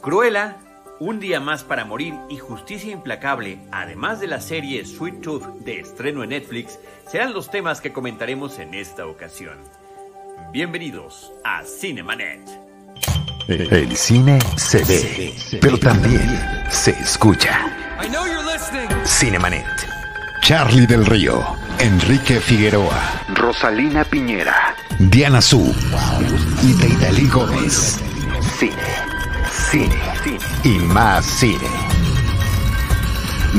Cruella, Un día más para morir y Justicia implacable, además de la serie Sweet Tooth de estreno en Netflix, serán los temas que comentaremos en esta ocasión. Bienvenidos a Cinemanet. El cine se ve, pero también se escucha. Cinemanet. Charlie del Río, Enrique Figueroa, Rosalina Piñera, Diana Su y Deidali Gómez. Cine, cine, y más cine.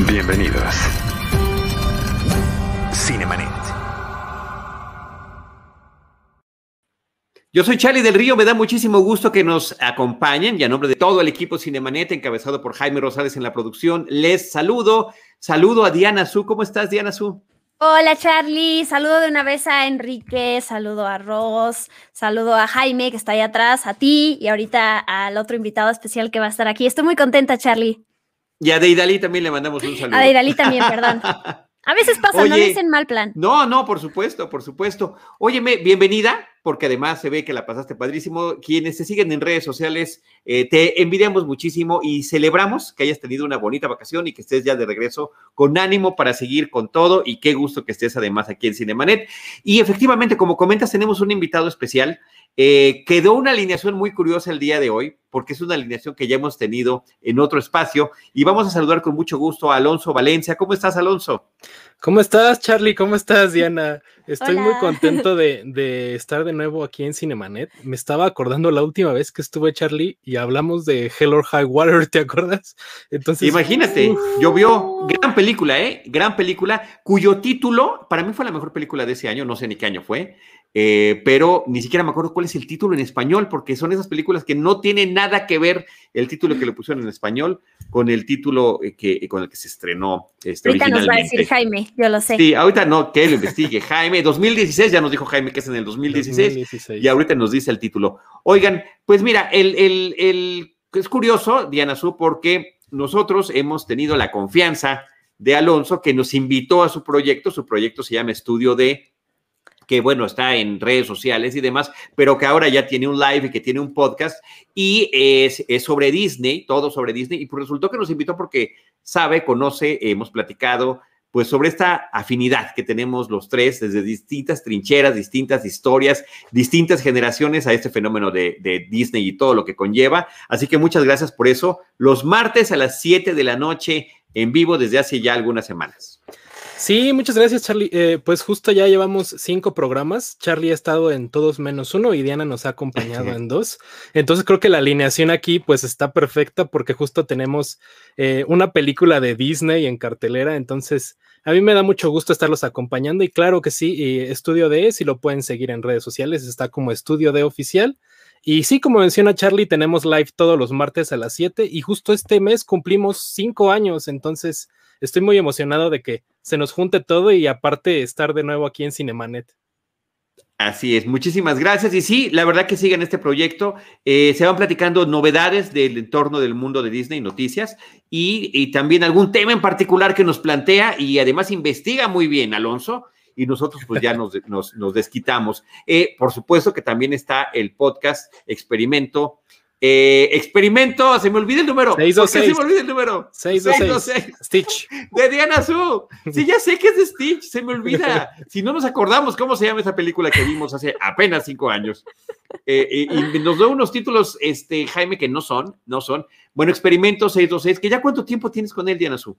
Bienvenidos. Cinemanet. Yo soy Charlie del Río, me da muchísimo gusto que nos acompañen y a nombre de todo el equipo Cinemanet, encabezado por Jaime Rosales en la producción, les saludo. Saludo a Diana Su. ¿Cómo estás, Diana Su? Hola Charlie, saludo de una vez a Enrique, saludo a Ros, saludo a Jaime que está ahí atrás, a ti y ahorita al otro invitado especial que va a estar aquí. Estoy muy contenta, Charlie. Y a Deidali también le mandamos un saludo. A Deidali también, perdón. A veces pasa, no dicen mal plan. No, no, por supuesto, por supuesto. Óyeme, bienvenida, porque además se ve que la pasaste padrísimo. Quienes te siguen en redes sociales, eh, te envidiamos muchísimo y celebramos que hayas tenido una bonita vacación y que estés ya de regreso con ánimo para seguir con todo. Y qué gusto que estés además aquí en Cinemanet. Y efectivamente, como comentas, tenemos un invitado especial. Eh, quedó una alineación muy curiosa el día de hoy, porque es una alineación que ya hemos tenido en otro espacio. Y vamos a saludar con mucho gusto a Alonso Valencia. ¿Cómo estás, Alonso? ¿Cómo estás, Charlie? ¿Cómo estás, Diana? Estoy muy contento de, de, estar de nuevo aquí en Cinemanet. Me estaba acordando la última vez que estuve, Charlie, y hablamos de Hell or High Water, ¿te acuerdas? Entonces, imagínate, llovió, gran película, ¿eh? Gran película, cuyo título, para mí fue la mejor película de ese año, no sé ni qué año fue, eh, pero ni siquiera me acuerdo cuál es el título en español, porque son esas películas que no tienen nada que ver el título que le pusieron en español con el título eh, que, con el que se estrenó. Este, ahorita nos va a decir Jaime, yo lo sé. Sí, ahorita no, que lo investigue. Jaime, 2016, ya nos dijo Jaime que es en el 2016, y ahorita nos dice el título. Oigan, pues mira, el, el, el, es curioso, Diana Su, porque nosotros hemos tenido la confianza de Alonso que nos invitó a su proyecto, su proyecto se llama Estudio de que bueno, está en redes sociales y demás, pero que ahora ya tiene un live y que tiene un podcast y es, sobre Disney, todo sobre Disney, y pues resultó que nos invitó porque sabe, conoce, hemos platicado pues sobre esta afinidad que tenemos los tres desde distintas trincheras, distintas historias, distintas generaciones a este fenómeno de, de, Disney y todo lo que conlleva. Así que muchas gracias por eso. Los martes a las 7 de la noche en vivo desde hace ya algunas semanas. Sí, muchas gracias, Charlie. Eh, pues justo ya llevamos cinco programas. Charlie ha estado en todos menos uno y Diana nos ha acompañado en dos. Entonces creo que la alineación aquí pues está perfecta porque justo tenemos eh, una película de Disney en cartelera. Entonces a mí me da mucho gusto estarlos acompañando y claro que sí, Estudio D, si lo pueden seguir en redes sociales, está como Estudio D oficial. Y sí, como menciona Charlie, tenemos live todos los martes a las 7 y justo este mes cumplimos cinco años. Entonces estoy muy emocionado de que se nos junte todo y aparte estar de nuevo aquí en Cinemanet. Así es, muchísimas gracias. Y sí, la verdad que sigan este proyecto. Eh, se van platicando novedades del entorno del mundo de Disney, noticias, y, también algún tema en particular que nos plantea y además investiga muy bien, Alonso. Y nosotros pues ya nos, nos, desquitamos. Eh, por supuesto que también está el podcast Experimento eh, experimento, se me olvida el número. 626. se me olvida el número? 626. Stitch. De Diana Su. Sí, ya sé que es de Stitch, se me olvida. Si no nos acordamos cómo se llama esa película que vimos hace apenas cinco años. Eh, y nos dio unos títulos, este, Jaime, que no son, no son. Bueno, experimento 626, que ya cuánto tiempo tienes con él, Diana Su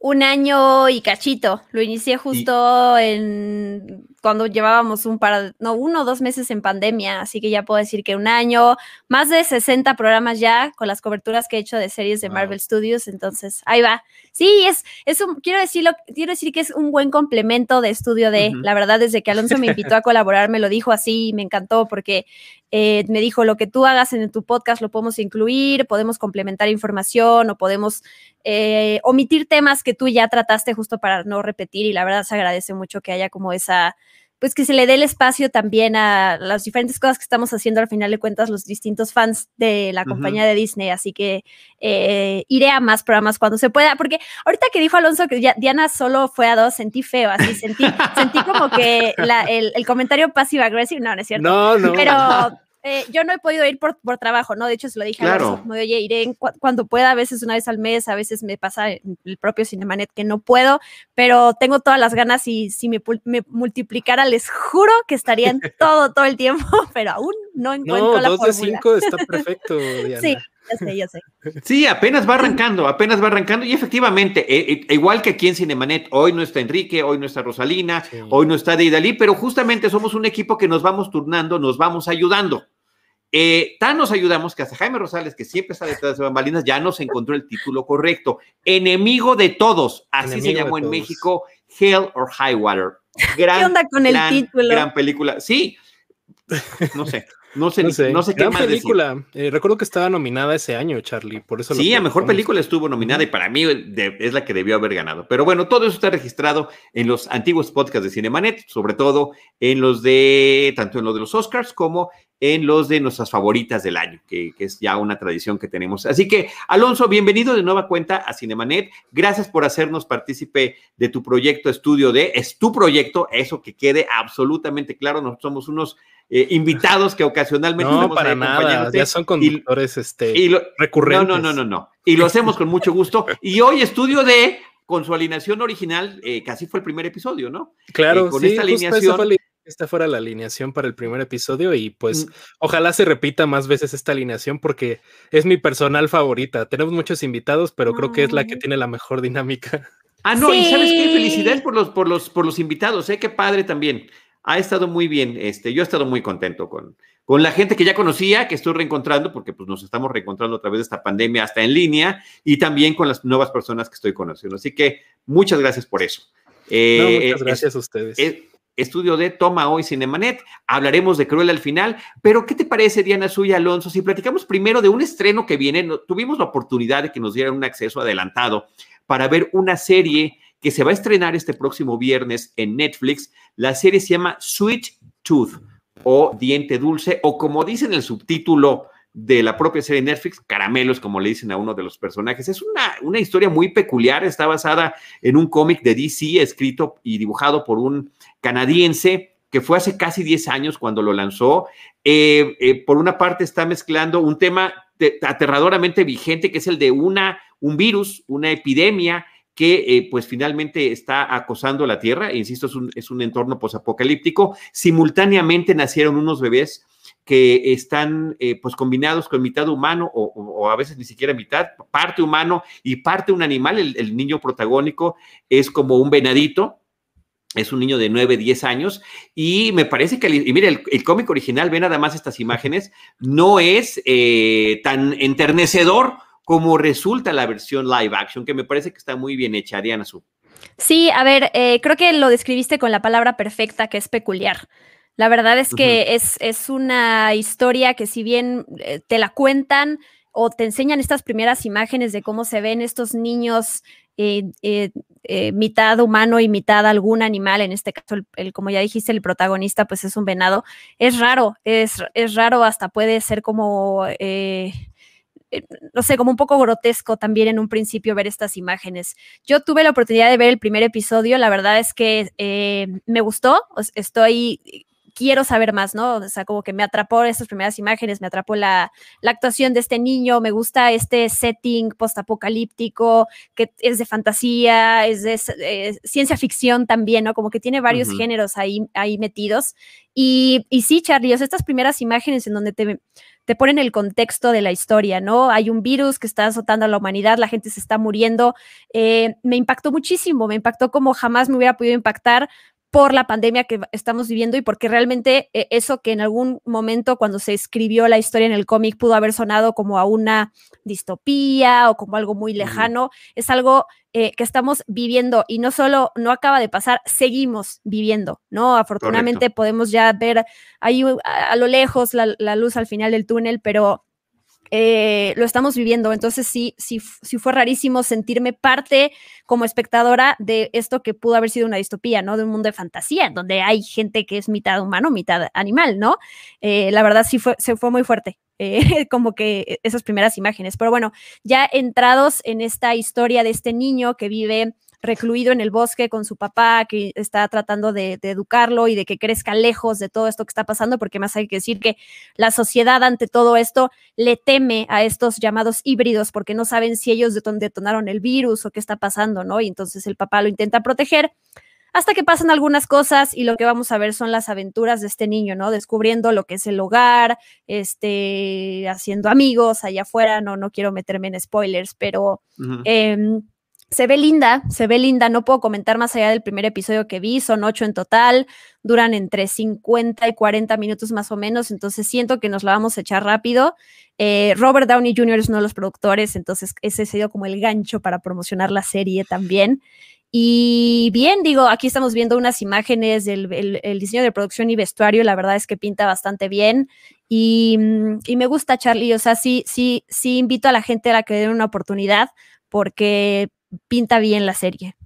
un año y cachito. Lo inicié justo en cuando llevábamos un par, no, uno o dos meses en pandemia, así que ya puedo decir que un año, más de 60 programas ya con las coberturas que he hecho de series de Marvel Studios, entonces ahí va. Sí, es, es un, quiero decirlo, quiero decir que es un buen complemento de estudio de, la verdad, desde que Alonso me invitó a colaborar, me lo dijo así y me encantó porque eh, me dijo, lo que tú hagas en tu podcast lo podemos incluir, podemos complementar información o podemos eh, omitir temas que tú ya trataste justo para no repetir y la verdad se agradece mucho que haya como esa, pues que se le dé el espacio también a las diferentes cosas que estamos haciendo al final de cuentas los distintos fans de la compañía de Disney, así que eh, iré a más programas cuando se pueda, porque ahorita que dijo Alonso que Diana solo fue a dos, sentí feo, así sentí, sentí como que el, comentario pasivo agresivo, no, no es cierto. No, no. Pero Eh, yo no he podido ir por, por, trabajo, ¿no? De hecho, se lo dije claro. a oye, iré cuando pueda, a veces una vez al mes, a veces me pasa el propio Cinemanet que no puedo, pero tengo todas las ganas y si me, me multiplicara, les juro que estaría en todo, todo el tiempo, pero aún no encuentro no, la dos de cinco está perfecto, Diana. Sí, ya sé, ya sé. Sí, apenas va arrancando, apenas va arrancando y efectivamente, e, e, igual que aquí en Cinemanet, hoy no está Enrique, hoy no está Rosalina, sí. hoy no está Deidali, pero justamente somos un equipo que nos vamos turnando, nos vamos ayudando. Eh, tan nos ayudamos que hasta Jaime Rosales, que siempre está detrás de bambalinas, ya nos encontró el título correcto. Enemigo de todos, así Enemigo se llamó en. México, Hell or High Water. Gran, ¿Qué onda con el gran, título? Gran película, sí. No sé, no sé, no sé, no sé qué gran más película. Eh, recuerdo que estaba nominada ese año, Charlie, por eso. Sí, a mejor película estuvo nominada y para mí de, es la que debió haber ganado. Pero bueno, todo eso está registrado en los antiguos podcasts de Cinemanet, sobre todo en los de, tanto en los de los Oscars como en los de nuestras favoritas del año, que, que, es ya una tradición que tenemos. Así que, Alonso, bienvenido de nueva cuenta a Cinemanet. Gracias por hacernos partícipe de tu proyecto Estudio D. Es tu proyecto, eso que quede absolutamente claro. Nosotros somos unos eh, invitados que ocasionalmente no, para nada, ya son conductores y, este, y lo, recurrentes. No, no, no, no, no. Y lo hacemos con mucho gusto. Y hoy Estudio D, con su alineación original, eh, casi fue el primer episodio, ¿no? Claro, eh, con sí, esta alineación esta fuera la alineación para el primer episodio y pues mm. ojalá se repita más veces esta alineación porque es mi personal favorita. Tenemos muchos invitados, pero creo que es la que tiene la mejor dinámica. Ah, no, sí. y sabes qué, felicidades por los, por los, por los invitados, ¿eh? Qué padre también. Ha estado muy bien, este, yo he estado muy contento con, con la gente que ya conocía, que estoy reencontrando, porque pues nos estamos reencontrando a través de esta pandemia hasta en línea, y también con las nuevas personas que estoy conociendo. Así que muchas gracias por eso. Eh, no, muchas gracias es, a ustedes. Es, estudio de Toma Hoy Cinemanet. Hablaremos de Cruel al final, pero ¿qué te parece, Diana Suya Alonso? Si platicamos primero de un estreno que viene, tuvimos la oportunidad de que nos dieran un acceso adelantado para ver una serie que se va a estrenar este próximo viernes en Netflix. La serie se llama Sweet Tooth o Diente Dulce, o como dice en el subtítulo de la propia serie Netflix, Caramelos, como le dicen a uno de los personajes. Es una, una historia muy peculiar, está basada en un cómic de DC, escrito y dibujado por un canadiense que fue hace casi 10 años cuando lo lanzó. Eh, eh, por una parte está mezclando un tema aterradoramente vigente, que es el de una, un virus, una epidemia que eh, pues finalmente está acosando la Tierra, insisto, es un, es un entorno posapocalíptico. Simultáneamente nacieron unos bebés que están pues combinados con mitad humano o, o, a veces ni siquiera mitad, parte humano y parte un animal. El, el, niño protagónico es como un venadito. Es un niño de 9, 10 años y me parece que, y mire, el, el cómic original, ve nada más estas imágenes, no es eh, tan enternecedor como resulta la versión live action, que me parece que está muy bien hecha, Diana Su. Sí, a ver, eh, creo que lo describiste con la palabra perfecta, que es peculiar. La verdad es que uh -huh. es, es, una historia que si bien eh, te la cuentan o te enseñan estas primeras imágenes de cómo se ven estos niños eh, eh, eh, mitad humano y mitad algún animal, en este caso, el, como ya dijiste, el protagonista pues es un venado, es raro, es, es raro, hasta puede ser como eh, no sé, como un poco grotesco también en un principio ver estas imágenes. Yo tuve la oportunidad de ver el primer episodio, la verdad es que eh, me gustó, estoy quiero saber más, ¿no? O sea, como que me atrapó estas primeras imágenes, me atrapó la, la actuación de este niño, me gusta este setting postapocalíptico, que es de fantasía, es de eh, ciencia ficción también, ¿no? Como que tiene varios uh -huh. géneros ahí, ahí metidos. Y, y sí, Charlie, o sea, estas primeras imágenes en donde te, te ponen el contexto de la historia, ¿no? Hay un virus que está azotando a la humanidad, la gente se está muriendo. Eh, me impactó muchísimo, me impactó como jamás me hubiera podido impactar por la pandemia que estamos viviendo y porque realmente eh, eso que en algún momento cuando se escribió la historia en el cómic pudo haber sonado como a una distopía o como algo muy lejano, es algo eh, que estamos viviendo y no solo no acaba de pasar, seguimos viviendo, ¿no? Afortunadamente Correcto. podemos ya ver ahí a, a lo lejos la, la luz al final del túnel, pero eh, lo estamos viviendo. Entonces sí, sí, sí fue rarísimo sentirme parte como espectadora de esto que pudo haber sido una distopía, ¿no? De un mundo de fantasía, donde hay gente que es mitad humano, mitad animal, ¿no? Eh, la verdad sí fue, se fue muy fuerte. Eh, como que esas primeras imágenes. Pero bueno, ya entrados en esta historia de este niño que vive recluido en el bosque con su papá, que está tratando de, educarlo y de que crezca lejos de todo esto que está pasando, porque más hay que decir que la sociedad ante todo esto le teme a estos llamados híbridos porque no saben si ellos detonaron el virus o qué está pasando, ¿no? Y entonces el papá lo intenta proteger hasta que pasan algunas cosas y lo que vamos a ver son las aventuras de este niño, ¿no? Descubriendo lo que es el hogar, este, haciendo amigos allá afuera, no, no quiero meterme en spoilers, pero se ve linda, se ve linda, no puedo comentar más allá del primer episodio que vi, son ocho en total, duran entre 50 y 40 minutos más o menos, entonces siento que nos la vamos a echar rápido. Eh, Robert Downey Jr. es uno de los productores, entonces ese ha sido como el gancho para promocionar la serie también. Y bien, digo, aquí estamos viendo unas imágenes del diseño de producción y vestuario, la verdad es que pinta bastante bien y, me gusta Charlie, o sea, sí, sí, sí invito a la gente a que den una oportunidad porque pinta bien la serie.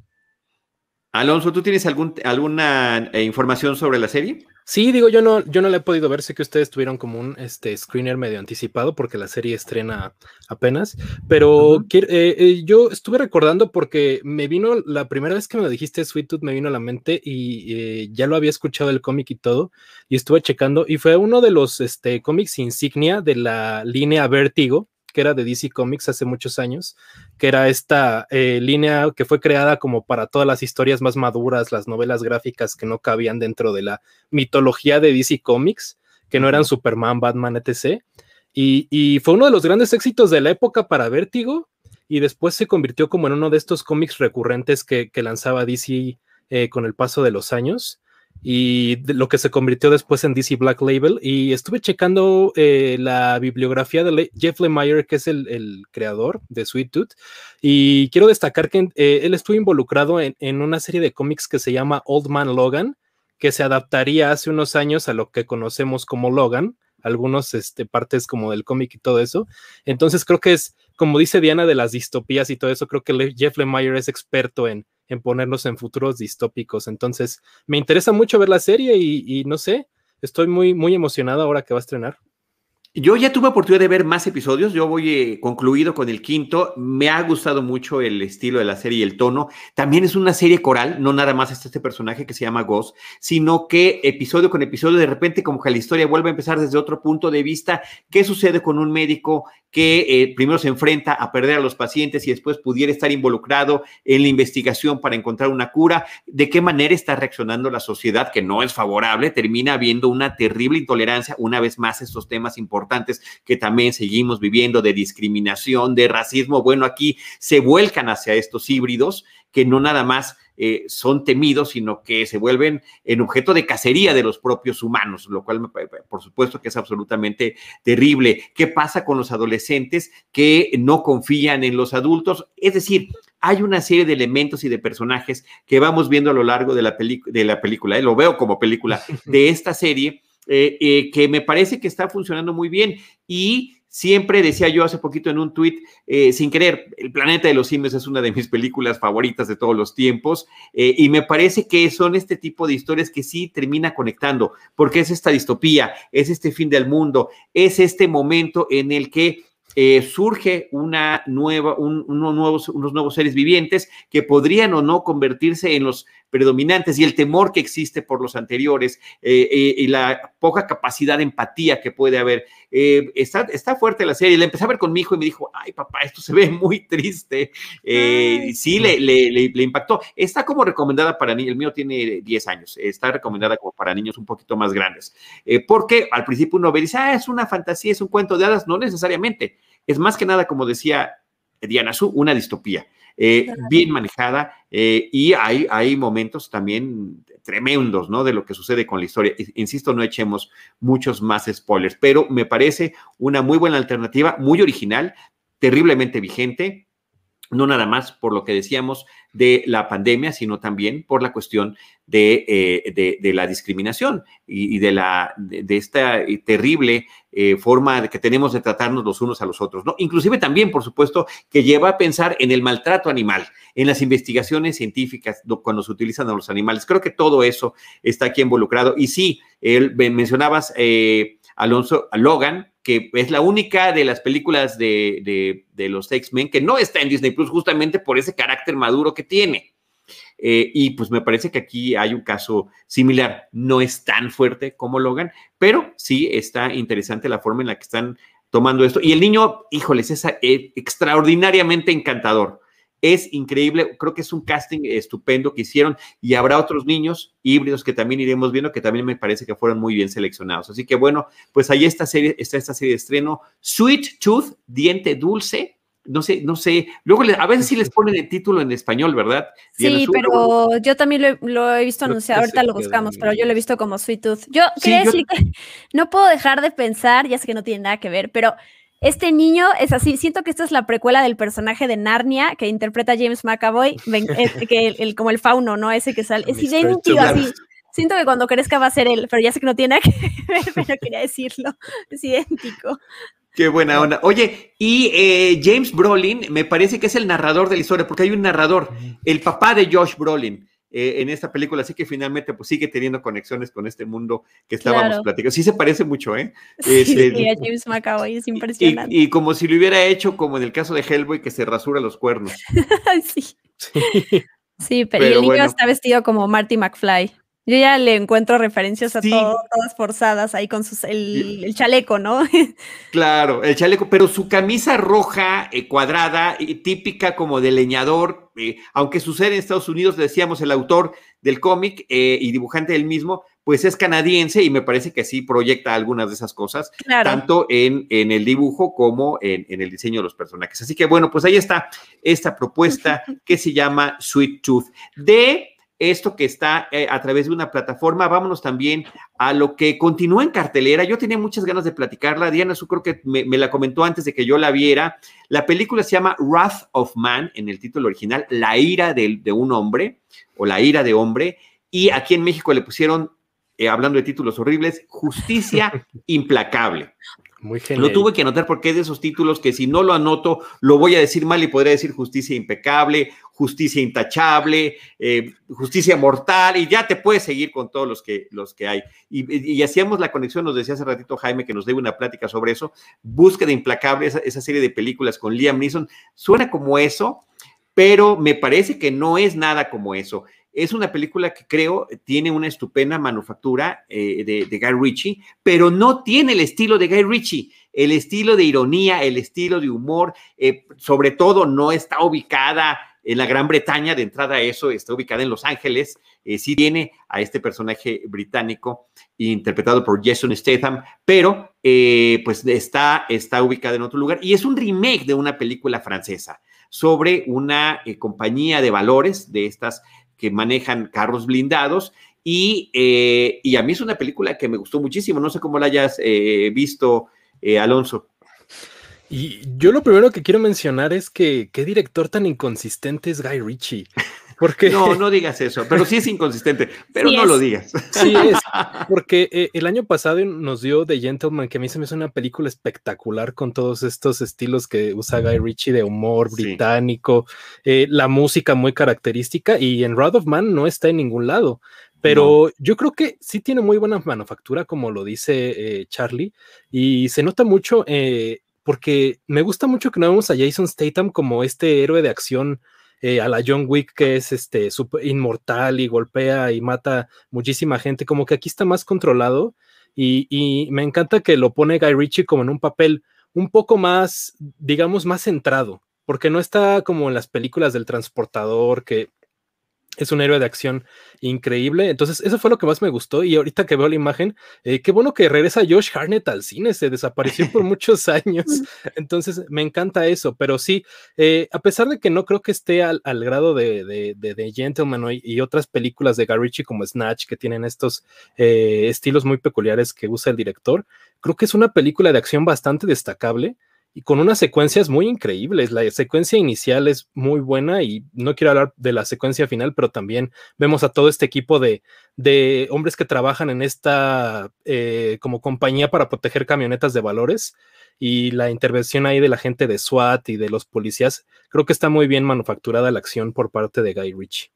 Alonso, ¿tú tienes algún, alguna eh, información sobre la serie? Sí, digo, yo no, yo no la he podido ver, sé que ustedes tuvieron como un este, screener medio anticipado porque la serie estrena apenas, pero eh, eh, yo estuve recordando porque me vino, la primera vez que me lo dijiste, Sweet Tooth, me vino a la mente y eh, ya lo había escuchado el cómic y todo, y estuve checando, y fue uno de los este, cómics insignia de la línea Vertigo, que era de DC Comics hace muchos años, que era esta eh, línea que fue creada como para todas las historias más maduras, las novelas gráficas que no cabían dentro de la mitología de DC Comics, que no eran Superman, Batman, etc. Y, fue uno de los grandes éxitos de la época para Vértigo, y después se convirtió como en uno de estos cómics recurrentes que, lanzaba DC eh, con el paso de los años y lo que se convirtió después en DC Black Label. Y estuve checando eh, la bibliografía de Jeff Lemire, que es el, creador de Sweet Tooth, y quiero destacar que eh, él estuvo involucrado en, una serie de cómics que se llama Old Man Logan, que se adaptaría hace unos años a lo que conocemos como Logan, algunos este, partes como del cómic y todo eso. Entonces creo que es, como dice Diana, de las distopías y todo eso, creo que Jeff Lemire es experto en, en ponernos en futuros distópicos. Entonces, me interesa mucho ver la serie y, no sé, estoy muy, muy emocionado ahora que va a estrenar. Yo ya tuve oportunidad de ver más episodios, yo voy eh, concluido con el quinto, me ha gustado mucho el estilo de la serie y el tono. También es una serie coral, no nada más está este personaje que se llama Ghost, sino que episodio con episodio de repente como que la historia vuelve a empezar desde otro punto de vista, qué sucede con un médico que eh, primero se enfrenta a perder a los pacientes y después pudiera estar involucrado en la investigación para encontrar una cura, de qué manera está reaccionando la sociedad que no es favorable, termina habiendo una terrible intolerancia, una vez más estos temas importantes que también seguimos viviendo de discriminación, de racismo, bueno, aquí se vuelcan hacia estos híbridos que no nada más eh, son temidos, sino que se vuelven en objeto de cacería de los propios humanos, lo cual por supuesto que es absolutamente terrible. ¿Qué pasa con los adolescentes que no confían en los adultos? Es decir, hay una serie de elementos y de personajes que vamos viendo a lo largo de la, de la película, ¿eh? lo veo como película de esta serie, eh, que me parece que está funcionando muy bien. Y Siempre decía yo hace poquito en un tuit, eh, sin querer, El planeta de los simios es una de mis películas favoritas de todos los tiempos eh, y me parece que son este tipo de historias que sí termina conectando, porque es esta distopía, es este fin del mundo, es este momento en el que eh, surge una nueva, unos, nuevos, unos nuevos seres vivientes que podrían o no convertirse en los predominantes y el temor que existe por los anteriores eh, eh, y la poca capacidad de empatía que puede haber. Eh, está, está fuerte la serie. La empecé a ver con mi hijo y me dijo, ay papá, esto se ve muy triste. sí, le, le, le, impactó. Está como recomendada para niños, el mío tiene 10 años, está recomendada como para niños un poquito más grandes. porque al principio uno ve y dice, ah, es una fantasía, es un cuento de hadas. No necesariamente. Es más que nada, como decía Diana Su, una distopía. Eh, bien manejada eh, y hay, hay momentos también tremendos, ¿no? De lo que sucede con la historia. Insisto, no echemos muchos más spoilers, pero me parece una muy buena alternativa, muy original, terriblemente vigente no nada más por lo que decíamos de la pandemia, sino también por la cuestión de, eh, la discriminación y, de, la, de, esta terrible eh, forma que tenemos de tratarnos los unos a los otros, ¿no? Inclusive también, por supuesto, que lleva a pensar en el maltrato animal, en las investigaciones científicas cuando se utilizan a los animales. Creo que todo eso está aquí involucrado. Y sí, él, mencionabas, eh, Alonso, Logan, que es la única de las películas de, los X-Men que no está en Disney Plus justamente por ese carácter maduro que tiene. eh, y pues me parece que aquí hay un caso similar. No es tan fuerte como Logan, pero sí está interesante la forma en la que están tomando esto. Y el niño, híjoles, es eh, extraordinariamente encantador. Es increíble, creo que es un casting estupendo que hicieron y habrá otros niños híbridos que también iremos viendo que también me parece que fueron muy bien seleccionados. Así que bueno, pues ahí esta serie, está esta serie de estreno, Sweet Tooth, Diente Dulce, no sé, no sé. Luego a veces sí les ponen el título en español, ¿verdad? Sí, pero yo también lo, he visto anunciado, ahorita lo buscamos, pero yo lo he visto como Sweet Tooth. Yo quería decir que no puedo dejar de pensar, ya sé que no tiene nada que ver, pero este niño es así, siento que esta es la precuela del personaje de Narnia que interpreta James McAvoy, que el, como el fauno, ¿no? Ese que sale, es idéntico así. Siento que cuando crezca va a ser él, pero ya sé que no tiene nada que ver, pero quería decirlo, es idéntico. Qué buena onda. Oye, y eh, James Brolin me parece que es el narrador de la historia, porque hay un narrador, el papá de Josh Brolin. Eh, en esta película, así que finalmente pues sigue teniendo conexiones con este mundo que estábamos platicando. Sí se parece mucho, ¿eh? Sí, este, a James McAvoy es impresionante. Y, como si lo hubiera hecho como en el caso de Hellboy que se rasura los cuernos. sí. sí. pero, el niño está vestido como Marty McFly. Yo ya le encuentro referencias a todas forzadas ahí con sus, el, chaleco, ¿no? claro, el chaleco, pero su camisa roja eh, cuadrada, y típica como de leñador, eh, aunque sucede en Estados Unidos, decíamos, el autor del cómic eh, y dibujante del mismo, pues es canadiense y me parece que sí proyecta algunas de esas cosas, tanto en, en, el dibujo como en, en, el diseño de los personajes. Así que bueno, pues ahí está esta propuesta que se llama Sweet Tooth de esto que está eh, a través de una plataforma. Vámonos también a lo que continúa en cartelera. Yo tenía muchas ganas de platicarla. Diana Su creo que me, la comentó antes de que yo la viera. La película se llama Wrath of Man, en el título original, La ira de, un hombre o La ira de hombre. Y aquí en México le pusieron, eh, hablando de títulos horribles, Justicia implacable. Muy Lo tuve que anotar porque es de esos títulos que si no lo anoto, lo voy a decir mal y podría decir justicia impecable, justicia intachable, eh, justicia mortal, y ya te puedes seguir con todos los que, los que hay. Y, hacíamos la conexión, nos decía hace ratito Jaime que nos debe una plática sobre eso, Búsqueda implacable, esa, esa serie de películas con Liam Neeson, suena como eso, pero me parece que no es nada como eso. Es una película que creo tiene una estupenda manufactura eh, de, Guy Ritchie, pero no tiene el estilo de Guy Ritchie, el estilo de ironía, el estilo de humor, eh, sobre todo no está ubicada en la Gran Bretaña, de entrada a eso, está ubicada en Los Ángeles, eh, sí tiene a este personaje británico interpretado por Jason Statham, pero pues está, está ubicada en otro lugar. Y es un remake de una película francesa sobre una compañía de valores de estas manejan carros blindados. Y, eh, y, a mí es una película que me gustó muchísimo. No sé cómo la hayas eh, visto, eh, Alonso. Y yo lo primero que quiero mencionar es que qué director tan inconsistente es Guy Ritchie. Porque... No, no digas eso, pero sí es inconsistente, pero no lo digas. Sí es, porque eh, el año pasado nos dio The Gentleman, que a mí se me hizo una película espectacular con todos estos estilos que usa Guy Ritchie de humor británico, eh, la música muy característica, y en Rod of Man no está en ningún lado. Pero yo creo que sí tiene muy buena manufactura, como lo dice eh, Charlie, y se nota mucho porque me gusta mucho que no vemos a Jason Statham como este héroe de acción eh, a la John Wick que es este super inmortal y golpea y mata muchísima gente, como que aquí está más controlado y, me encanta que lo pone Guy Ritchie como en un papel un poco más, digamos, más centrado, porque no está como en las películas del transportador que es un héroe de acción increíble. Entonces, eso fue lo que más me gustó. Y ahorita que veo la imagen, eh, qué bueno que regresa Josh Harnett al cine. Se desapareció por muchos años. Entonces, me encanta eso. Pero sí, eh, a pesar de que no creo que esté al, grado de, de, Gentleman y, otras películas de Garrichi como Snatch, que tienen estos eh, estilos muy peculiares que usa el director, creo que es una película de acción bastante destacable y con unas secuencias muy increíbles. La secuencia inicial es muy buena y no quiero hablar de la secuencia final, pero también vemos a todo este equipo de, de hombres que trabajan en esta eh, como compañía para proteger camionetas de valores y la intervención ahí de la gente de SWAT y de los policías. Creo que está muy bien manufacturada la acción por parte de Guy Ritchie.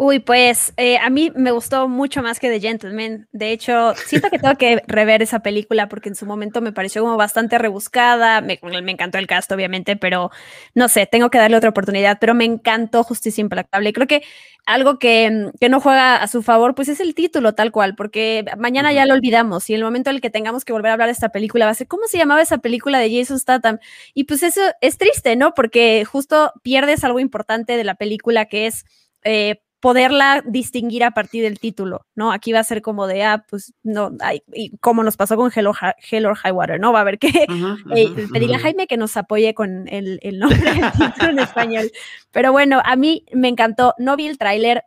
Uy, pues eh, a mí me gustó mucho más que The Gentleman. De hecho, siento que tengo que rever esa película porque en su momento me pareció como bastante rebuscada. Me, me, encantó el cast, obviamente, pero no sé, tengo que darle otra oportunidad. Pero me encantó Justicia Implacable. Creo que algo que, que, no juega a su favor, pues es el título tal cual, porque mañana ya lo olvidamos y el momento en el que tengamos que volver a hablar de esta película va a ser, ¿cómo se llamaba esa película de Jason Statham? Y pues eso es triste, ¿no? Porque justo pierdes algo importante de la película que es... Eh, poderla distinguir a partir del título, ¿no? Aquí va a ser como de, ah, pues no, y como nos pasó con Hello, Hello High Water, ¿no? Va a haber que eh, pedirle a Jaime que nos apoye con el, nombre del título en español. Pero bueno, a mí me encantó, no vi el tráiler,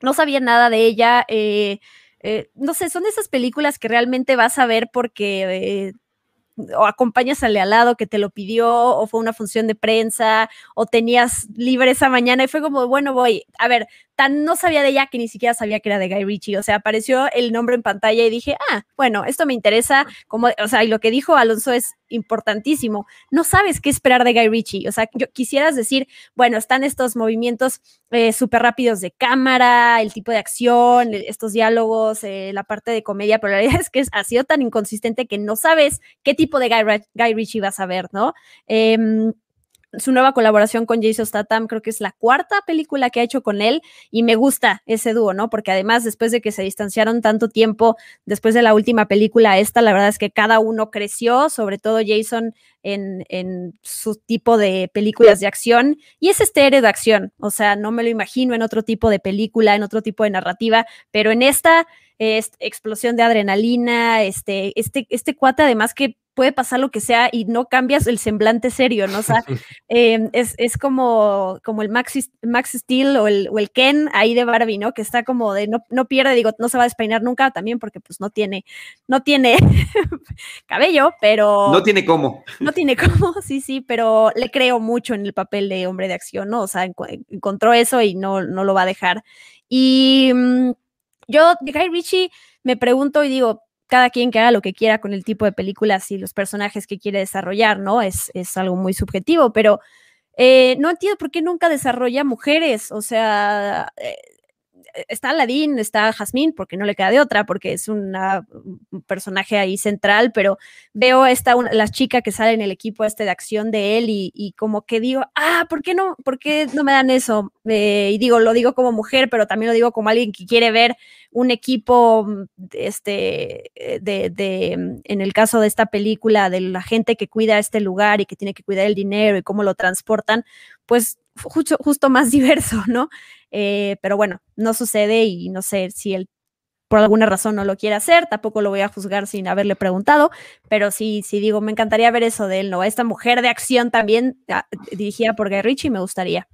no sabía nada de ella, eh, eh, no sé, son esas películas que realmente vas a ver porque o acompañas al al lado que te lo pidió, o fue una función de prensa, o tenías libre esa mañana y fue como, bueno, voy, a ver, no sabía de ella que ni siquiera sabía que era de Guy Ritchie. O sea, apareció el nombre en pantalla y dije, ah, bueno, esto me interesa. Como, o sea, y lo que dijo Alonso es importantísimo. No sabes qué esperar de Guy Ritchie. O sea, yo quisieras decir, bueno, están estos movimientos eh, súper rápidos de cámara, el tipo de acción, estos diálogos, eh, la parte de comedia, pero la realidad es que ha sido tan inconsistente que no sabes qué tipo de Guy, Ritchie vas a ver, ¿no? Eh, su nueva colaboración con Jason Statham, creo que es la cuarta película que ha hecho con él y me gusta ese dúo, ¿no? Porque además después de que se distanciaron tanto tiempo, después de la última película esta, la verdad es que cada uno creció, sobre todo Jason en, en su tipo de películas de acción y es este héroe de acción, o sea, no me lo imagino en otro tipo de película, en otro tipo de narrativa, pero en esta explosión de adrenalina, este, este, este cuate además que puede pasar lo que sea y no cambias el semblante serio, ¿no? O sea, em, es, como, como el Max, Max Steel o el, o el, Ken ahí de Barbie, ¿no? Que está como de no, no pierde, digo, no se va a despeinar nunca también porque pues no tiene, no tiene cabello, pero... No tiene cómo. No tiene cómo, sí, sí, pero le creo mucho en el papel de hombre de acción, ¿no? O sea, encontró eso y no, no lo va a dejar. Y mm, yo, de Guy Ritchie, me pregunto y digo, cada quien que haga lo que quiera con el tipo de películas y los personajes que quiere desarrollar, ¿no? Es, es algo muy subjetivo, pero eh, no entiendo por qué nunca desarrolla mujeres, o sea, eh, está Aladdin, está Jasmine, porque no le queda de otra, porque es un personaje ahí central, pero veo esta, una, la chica que sale en el equipo este de acción de él y, como que digo, ah, ¿por qué no, por qué no me dan eso? Eh, y digo, lo digo como mujer, pero también lo digo como alguien que quiere ver un equipo, mm, este, eh, de, de, mm, en el caso de esta película, de la gente que cuida este lugar y que tiene que cuidar el dinero y cómo lo transportan, pues justo, justo más diverso, ¿no? Eh, pero bueno, no sucede y no sé si él por alguna razón no lo quiere hacer, tampoco lo voy a juzgar sin haberle preguntado, pero sí, sí digo, me encantaría ver eso de él, ¿no? Esta mujer de acción también ah, dirigida por Guy Ritchie me gustaría.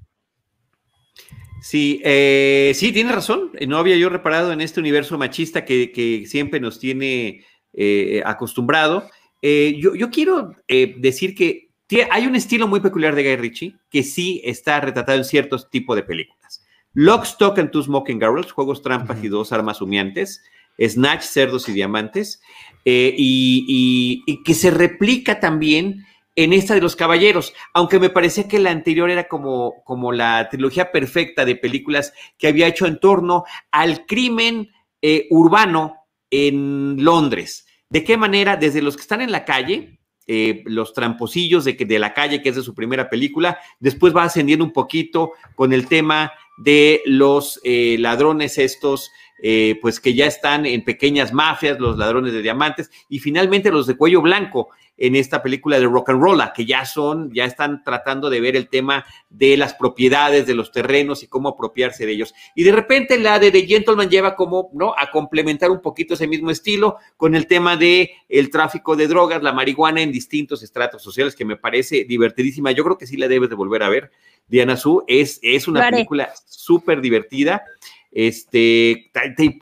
Sí, eh, sí, tiene razón. No había yo reparado en este universo machista que, siempre nos tiene eh, acostumbrado. yo, yo, quiero decir que hay un estilo muy peculiar de Guy Ritchie que sí está retratado en ciertos tipos de películas. Lock, Stock and Two Smoking Girls, Juegos Trampas y Dos Armas Humeantes, Snatch, Cerdos y Diamantes, eh, y, que se replica también en esta de los caballeros, aunque me parecía que la anterior era como, como la trilogía perfecta de películas que había hecho en torno al crimen eh, urbano en Londres. ¿De qué manera? Desde los que están en la calle, eh, los tramposillos de, de la calle, que es de su primera película. Después va ascendiendo un poquito con el tema de los eh, ladrones estos, eh, pues que ya están en pequeñas mafias, los ladrones de diamantes, y finalmente los de cuello blanco, en esta película de rock and roll, que ya son, ya están tratando de ver el tema de las propiedades de los terrenos y cómo apropiarse de ellos. Y de repente la de The Gentleman lleva como, ¿no? A complementar un poquito ese mismo estilo con el tema de el tráfico de drogas, la marihuana en distintos estratos sociales, que me parece divertidísima. Yo creo que sí la debes de volver a ver. Diana Su es, es una película súper divertida. Este,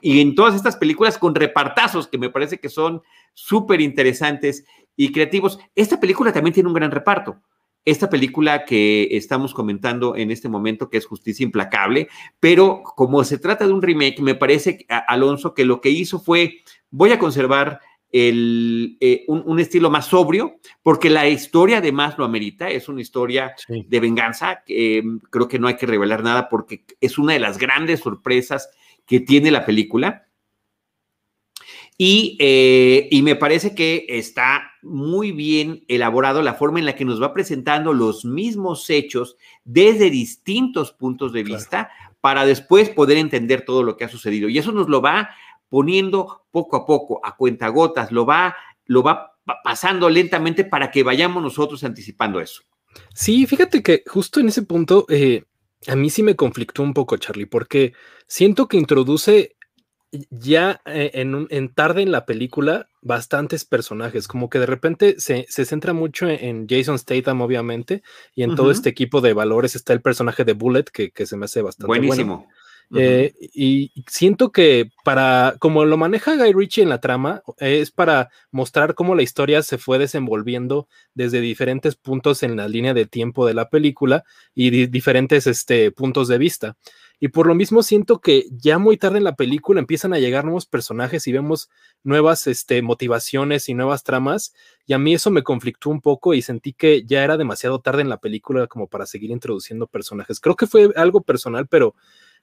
y en todas estas películas con repartazos que me parece que son súper interesantes y creativos. Esta película también tiene un gran reparto. Esta película que estamos comentando en este momento, que es Justicia Implacable, pero como se trata de un remake, me parece, Alonso, que lo que hizo fue, voy a conservar el, eh, un, estilo más sobrio, porque la historia además lo amerita, es una historia de venganza, em, creo que no hay que revelar nada porque es una de las grandes sorpresas que tiene la película. Y, eh, y, me parece que está muy bien elaborado la forma en la que nos va presentando los mismos hechos desde distintos puntos de vista para después poder entender todo lo que ha sucedido. Y eso nos lo va poniendo poco a poco, a cuentagotas, lo va, lo va pasando lentamente para que vayamos nosotros anticipando eso. Sí, fíjate que justo en ese punto eh, a mí sí me conflictó un poco, Charlie, porque siento que introduce ya eh, en, en, tarde en la película bastantes personajes, como que de repente se, centra mucho en, Jason Statham, obviamente, y en todo este equipo de valores está el personaje de Bullet, que, se me hace bastante buenísimo. Eh, y siento que para, como lo maneja Guy Ritchie en la trama, es para mostrar cómo la historia se fue desenvolviendo desde diferentes puntos en la línea de tiempo de la película y diferentes este, puntos de vista. Y por lo mismo siento que ya muy tarde en la película empiezan a llegar nuevos personajes y vemos nuevas este, motivaciones y nuevas tramas. Y a mí eso me conflictó un poco y sentí que ya era demasiado tarde en la película como para seguir introduciendo personajes. Creo que fue algo personal, pero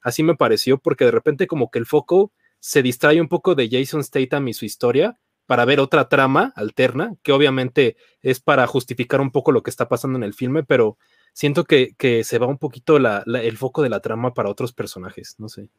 Así me pareció porque de repente como que el foco se distrae un poco de Jason Statham y su historia para ver otra trama alterna, que obviamente es para justificar un poco lo que está pasando en el filme, pero siento que, se va un poquito el foco de la trama para otros personajes, no sé.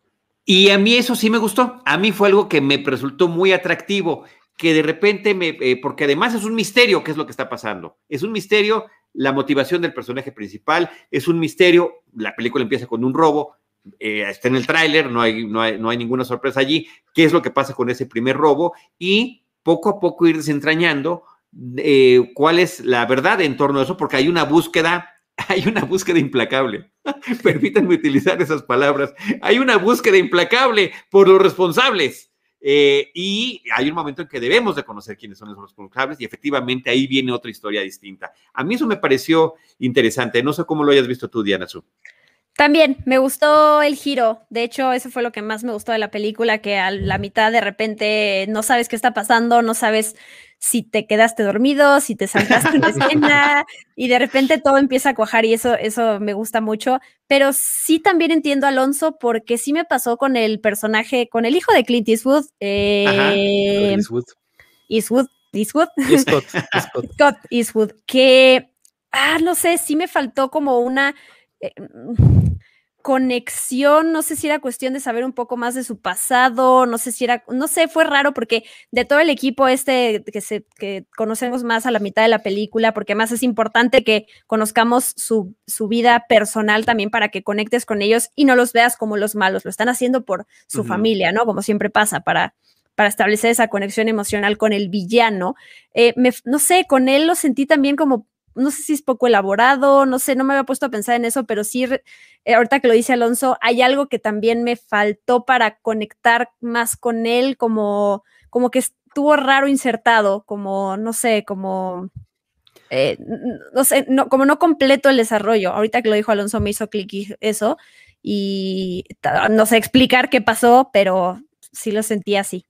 Y a mí eso sí me gustó, a mí fue algo que me resultó muy atractivo, que de repente me, eh, porque además es un misterio qué es lo que está pasando, es un misterio la motivación del personaje principal, es un misterio, la película empieza con un robo, eh, está en el tráiler, no hay, no, hay, no hay ninguna sorpresa allí, qué es lo que pasa con ese primer robo y poco a poco ir desentrañando eh, cuál es la verdad en torno a eso, porque hay una búsqueda, hay una búsqueda implacable. Permítanme utilizar esas palabras. Hay una búsqueda implacable por los responsables. Eh, y hay un momento en que debemos de conocer quiénes son esos responsables y efectivamente ahí viene otra historia distinta. A mí eso me pareció interesante. No sé cómo lo hayas visto tú, Diana Su. También me gustó el giro. De hecho, eso fue lo que más me gustó de la película, que a la mitad de repente no sabes qué está pasando, no sabes si te quedaste dormido, si te saltaste una escena y de repente todo empieza a cuajar y eso, eso me gusta mucho. Pero sí también entiendo a Alonso porque sí me pasó con el personaje, con el hijo de Clint Eastwood. Eh, Eastwood. Eastwood. Eastwood. Scott, Scott Eastwood. Que, ah, no sé, sí me faltó como una eh, conexión, no sé si era cuestión de saber un poco más de su pasado, no sé si era, no sé, fue raro porque de todo el equipo este que, se, que conocemos más a la mitad de la película, porque además es importante que conozcamos su, su, vida personal también para que conectes con ellos y no los veas como los malos, lo están haciendo por su familia, ¿no? Como siempre pasa, para, para establecer esa conexión emocional con el villano. Eh, no sé, con él lo sentí también como no sé si es poco elaborado, no sé, no me había puesto a pensar en eso, pero sí, eh, ahorita que lo dice Alonso, hay algo que también me faltó para conectar más con él, como, como que estuvo raro insertado, como, no sé, como, eh, no sé, no, como no completo el desarrollo. Ahorita que lo dijo Alonso me hizo clic eso y no sé explicar qué pasó, pero sí lo sentí así.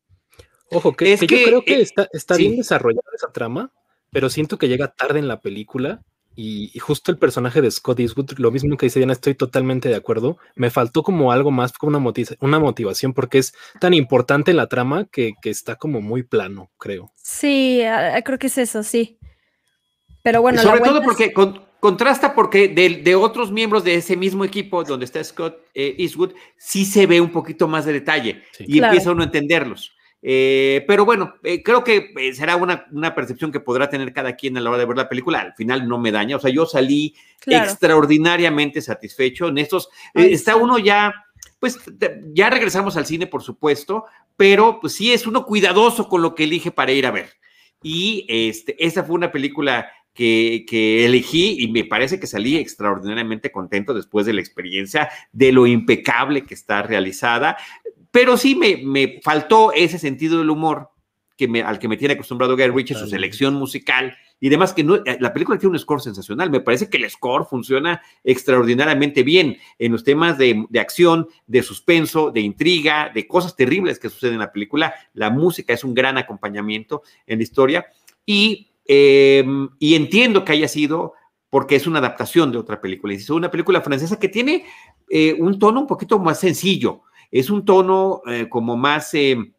Ojo, que, yo creo que eh, está, está bien desarrollada esa trama, pero siento que llega tarde en la película y, justo el personaje de Scott Eastwood, lo mismo que dice Diana, estoy totalmente de acuerdo. Me faltó como algo más, como una, una motivación, porque es tan importante en la trama que, está como muy plano, creo. Sí, creo que es eso, sí. Pero bueno. Sobre todo porque contrasta porque de, otros miembros de ese mismo equipo donde está Scott eh, Eastwood, sí se ve un poquito más de detalle y empieza uno a entenderlos. Eh, pero bueno, eh, creo que eh, será una, percepción que podrá tener cada quien a la hora de ver la película. Al final no me daña. O sea, yo salí extraordinariamente satisfecho. En estos, está uno ya, pues ya regresamos al cine, por supuesto, pero pues sí es uno cuidadoso con lo que elige para ir a ver. Y este, esa fue una película que, que, elegí y me parece que salí extraordinariamente contento después de la experiencia, de lo impecable que está realizada. Pero sí me, faltó ese sentido del humor que me, al que me tiene acostumbrado Gary Ritchie, su selección musical y demás, que no, eh, la película tiene un score sensacional. Me parece que el score funciona extraordinariamente bien en los temas de, acción, de suspenso, de intriga, de cosas terribles que suceden en la película. La música es un gran acompañamiento en la historia y, em, y entiendo que haya sido porque es una adaptación de otra película. Es una película francesa que tiene eh, un tono un poquito más sencillo, es un tono eh, como más em,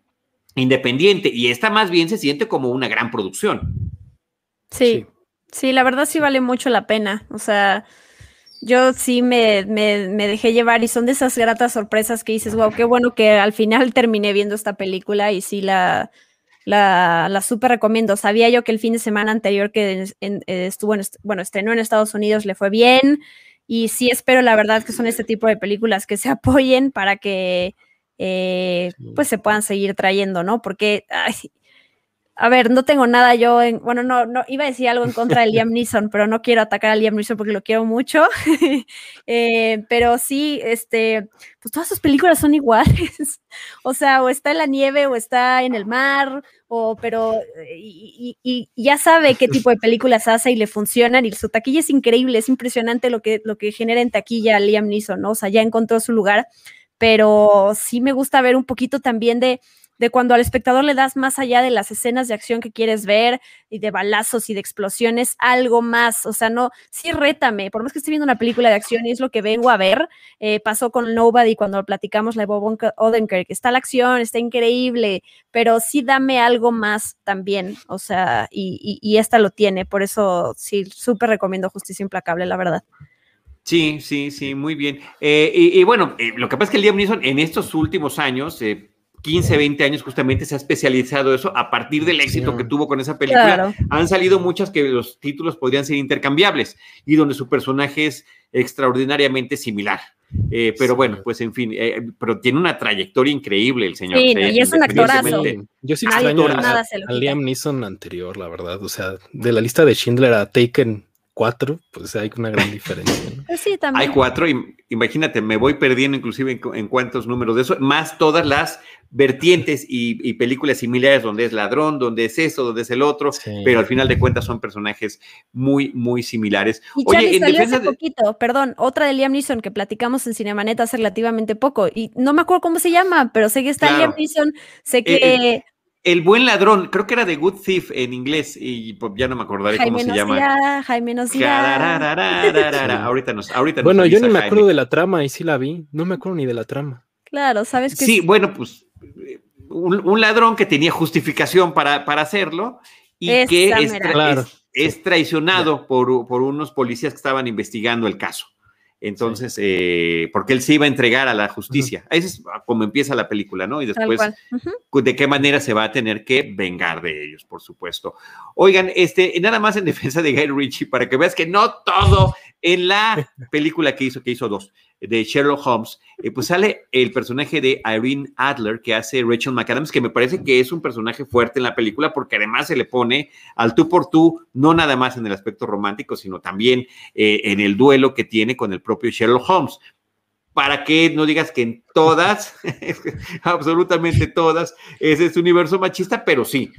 independiente y esta más bien se siente como una gran producción. Sí, sí, la verdad sí vale mucho la pena. O sea, yo sí me, me, dejé llevar y son de esas gratas sorpresas que dices, wow, qué bueno que al final terminé viendo esta película y sí la, la, la súper recomiendo. Sabía yo que el fin de semana anterior que estuvo, en, bueno, estrenó en Estados Unidos le fue bien y sí espero la verdad que son este tipo de películas que se apoyen para que eh, pues se puedan seguir trayendo, ¿no? Porque a ver, no tengo nada yo en, bueno, no, no, iba a decir algo en contra de Liam Neeson, pero no quiero atacar a Liam Neeson porque lo quiero mucho. Eh, pero sí, este, pues todas sus películas son iguales. o sea, o está en la nieve o está en el mar, pero, y, y, ya sabe qué tipo de películas hace y le funcionan y su taquilla es increíble, es impresionante lo que, lo que genera en taquilla Liam Neeson, ¿no? O sea, ya encontró su lugar, pero sí me gusta ver un poquito también de de cuando al espectador le das más allá de las escenas de acción que quieres ver y de balazos y de explosiones, algo más. O sea, no, sí rétame, por más que esté viendo una película de acción y es lo que vengo a ver, eh, pasó con Nobody cuando platicamos la de Bob Odenkirk, está la acción, está increíble, pero sí dame algo más también, o sea, y, esta lo tiene, por eso sí, súper recomiendo Justicia Implacable, la verdad. Sí, sí, sí, muy bien. Eh, y, bueno, eh, lo que pasa es que Liam Neeson en estos últimos años, 15, 20 años justamente se ha especializado eso a partir del éxito que tuvo con esa película. Han salido muchas que los títulos podrían ser intercambiables y donde su personaje es extraordinariamente similar. Eh, pero bueno, pues en fin, eh, pero tiene una trayectoria increíble el señor. Sí, y es un actorazo. Yo sí extraño a, a Liam Neeson anterior, la verdad. O sea, de la lista de Schindler a Taken cuatro, pues hay una gran diferencia. Pues sí, también. Hay cuatro, imagínate, me voy perdiendo inclusive en, cuántos números de eso, más todas las vertientes y, películas similares donde es ladrón, donde es eso, donde es el otro, pero al final de cuentas son personajes muy, muy similares. Y Oye, salió hace poquito, perdón, otra de Liam Neeson que platicamos en Cinemanet hace relativamente poco, y no me acuerdo cómo se llama, pero sé que está Liam Neeson, sé eh, que... Eh, el buen ladrón, creo que era The Good Thief en inglés y pues, ya no me acordaré cómo se llama. Jaime nos Ahorita nos, ahorita Bueno, yo ni me acuerdo de la trama y sí la vi, no me acuerdo ni de la trama. Claro, sabes que Sí, bueno, pues un, ladrón que tenía justificación para, para hacerlo y que es, traicionado por, por unos policías que estaban investigando el caso. Entonces, eh, porque él se iba a entregar a la justicia. Ese es como empieza la película, ¿no? Y después, de qué manera se va a tener que vengar de ellos, por supuesto. Oigan, este, nada más en defensa de Guy Ritchie, para que veas que no todo en la película que hizo, que hizo dos, de Sherlock Holmes, eh, pues sale el personaje de Irene Adler que hace Rachel McAdams, que me parece que es un personaje fuerte en la película porque además se le pone al tú por tú, no nada más en el aspecto romántico, sino también eh, en el duelo que tiene con el propio Sherlock Holmes para que no digas que en todas, absolutamente todas, es este universo machista, pero sí,